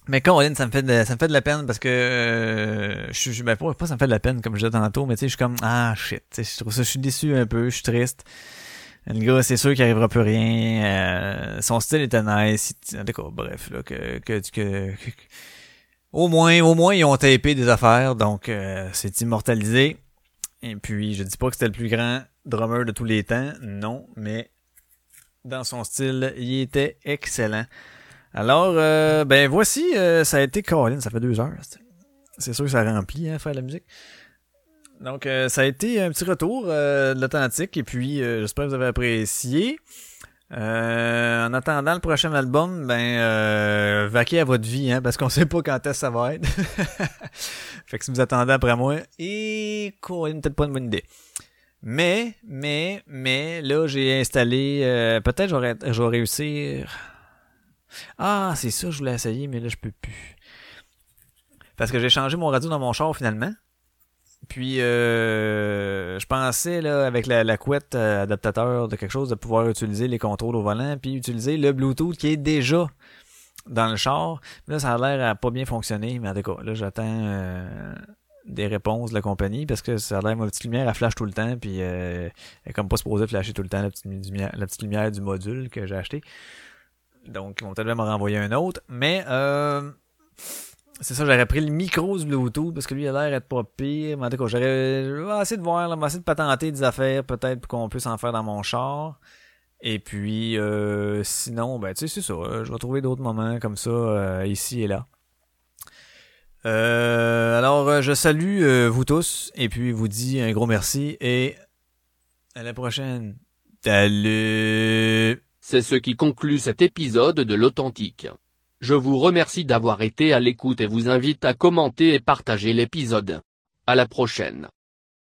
Mais Caroline, ça me fait de, ça me fait de la peine parce que euh, je suis ben pas, ça me fait de la peine comme je disais tantôt, mais tu sais, je suis comme ah shit, je trouve ça, je suis déçu un peu, je suis triste. Le gars, c'est sûr qu'il arrivera plus rien. Euh, son style était nice. D'accord, bref, là, que, que, que, que, au moins, au moins, ils ont tapé des affaires, donc euh, c'est immortalisé. Et puis, je dis pas que c'était le plus grand drummer de tous les temps, non, mais dans son style, il était excellent. Alors, euh, ben voici, euh, ça a été Colin, ça fait deux heures. C'est sûr que ça remplit, hein, faire la musique. Donc, euh, ça a été un petit retour de l'Atlantique, et puis j'espère que vous avez apprécié. en attendant le prochain album, ben euh, vaquez à votre vie, hein, parce qu'on sait pas quand est-ce que ça va être. [LAUGHS] fait que si vous attendez après moi, et Colin, peut-être pas une bonne idée. Mais, mais, mais, là, j'ai installé, peut-être j'aurais, réussir ah, c'est ça, je voulais essayer, mais là, je peux plus. Parce que j'ai changé mon radio dans mon char finalement. Puis, euh, je pensais, là, avec la, couette euh, adaptateur de quelque chose, de pouvoir utiliser les contrôles au volant, puis utiliser le Bluetooth qui est déjà dans le char. Là, ça a l'air à pas bien fonctionner, mais en tout cas, là, j'attends euh, des réponses de la compagnie parce que ça a l'air, ma petite lumière, elle flash tout le temps, puis elle est comme pas supposée flasher tout le temps, la petite lumière du module que j'ai acheté. Donc, ils vont peut-être me renvoyer un autre. Mais, euh, c'est ça, j'aurais pris le micro du Bluetooth parce que lui, il a l'air d'être pas pire. Mais en tout cas, j'aurais essayé de voir, là, essayer de patenter des affaires peut-être pour qu'on puisse en faire dans mon char. Et puis, euh, sinon, ben, tu sais, c'est ça. Je vais trouver d'autres moments comme ça, euh, ici et là. Euh, alors, je salue vous tous et puis vous dis un gros merci et à la prochaine. Salut! C'est ce qui conclut cet épisode de l'Authentique. Je vous remercie d'avoir été à l'écoute et vous invite à commenter et partager l'épisode. À la prochaine.